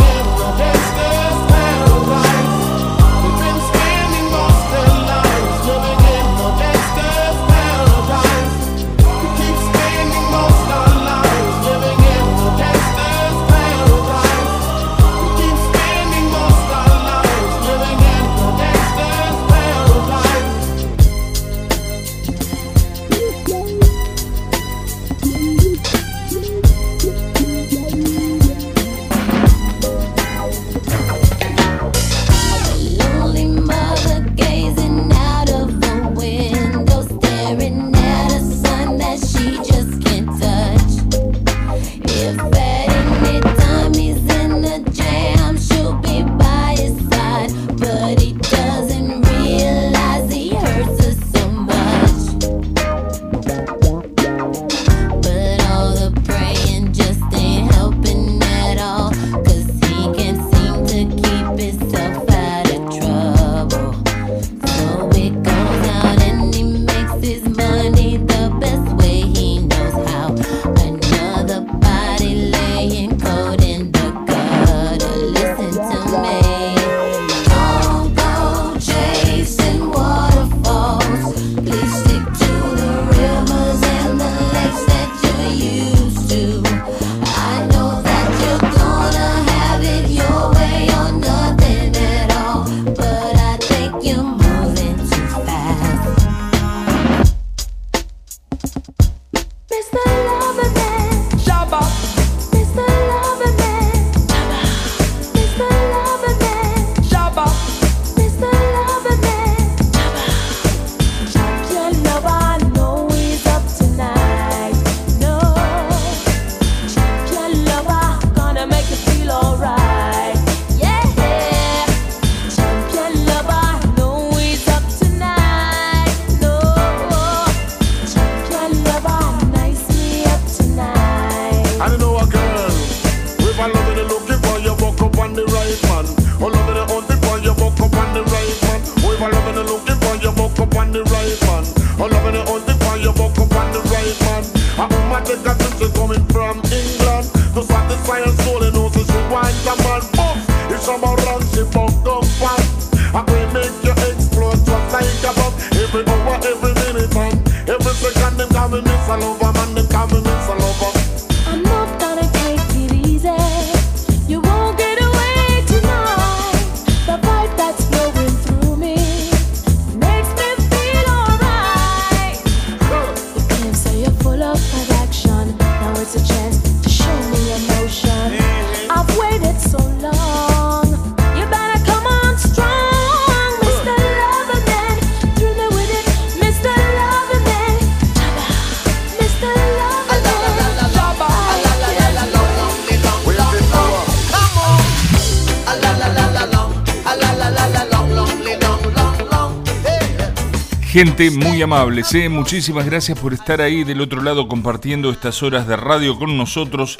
Muy amable, muchísimas gracias por estar ahí del otro lado compartiendo estas horas de radio con nosotros.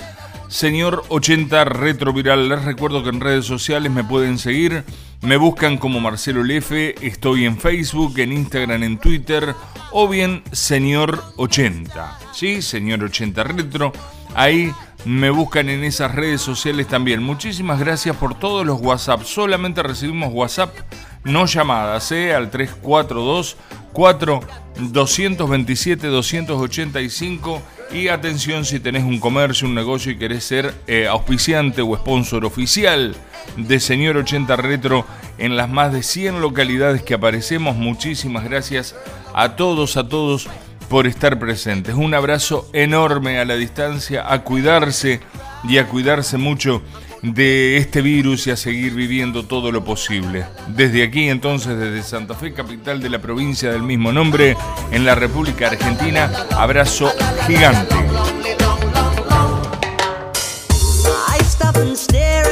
Señor 80 Retroviral, les recuerdo que en redes sociales me pueden seguir, me buscan como Marcelo Lefe, estoy en Facebook, en Instagram, en Twitter o bien Señor 80, ¿sí? Señor 80 Retro, ahí me buscan en esas redes sociales también. Muchísimas gracias por todos los WhatsApp, solamente recibimos WhatsApp, no llamadas, ¿eh? al 342 4 227 285 y atención si tenés un comercio, un negocio y querés ser eh, auspiciante o sponsor oficial de Señor 80 Retro en las más de 100 localidades que aparecemos. Muchísimas gracias a todos, a todos por estar presentes. Un abrazo enorme a la distancia, a cuidarse y a cuidarse mucho de este virus y a seguir viviendo todo lo posible. Desde aquí entonces, desde Santa Fe, capital de la provincia del mismo nombre, en la República Argentina, abrazo gigante.
And stare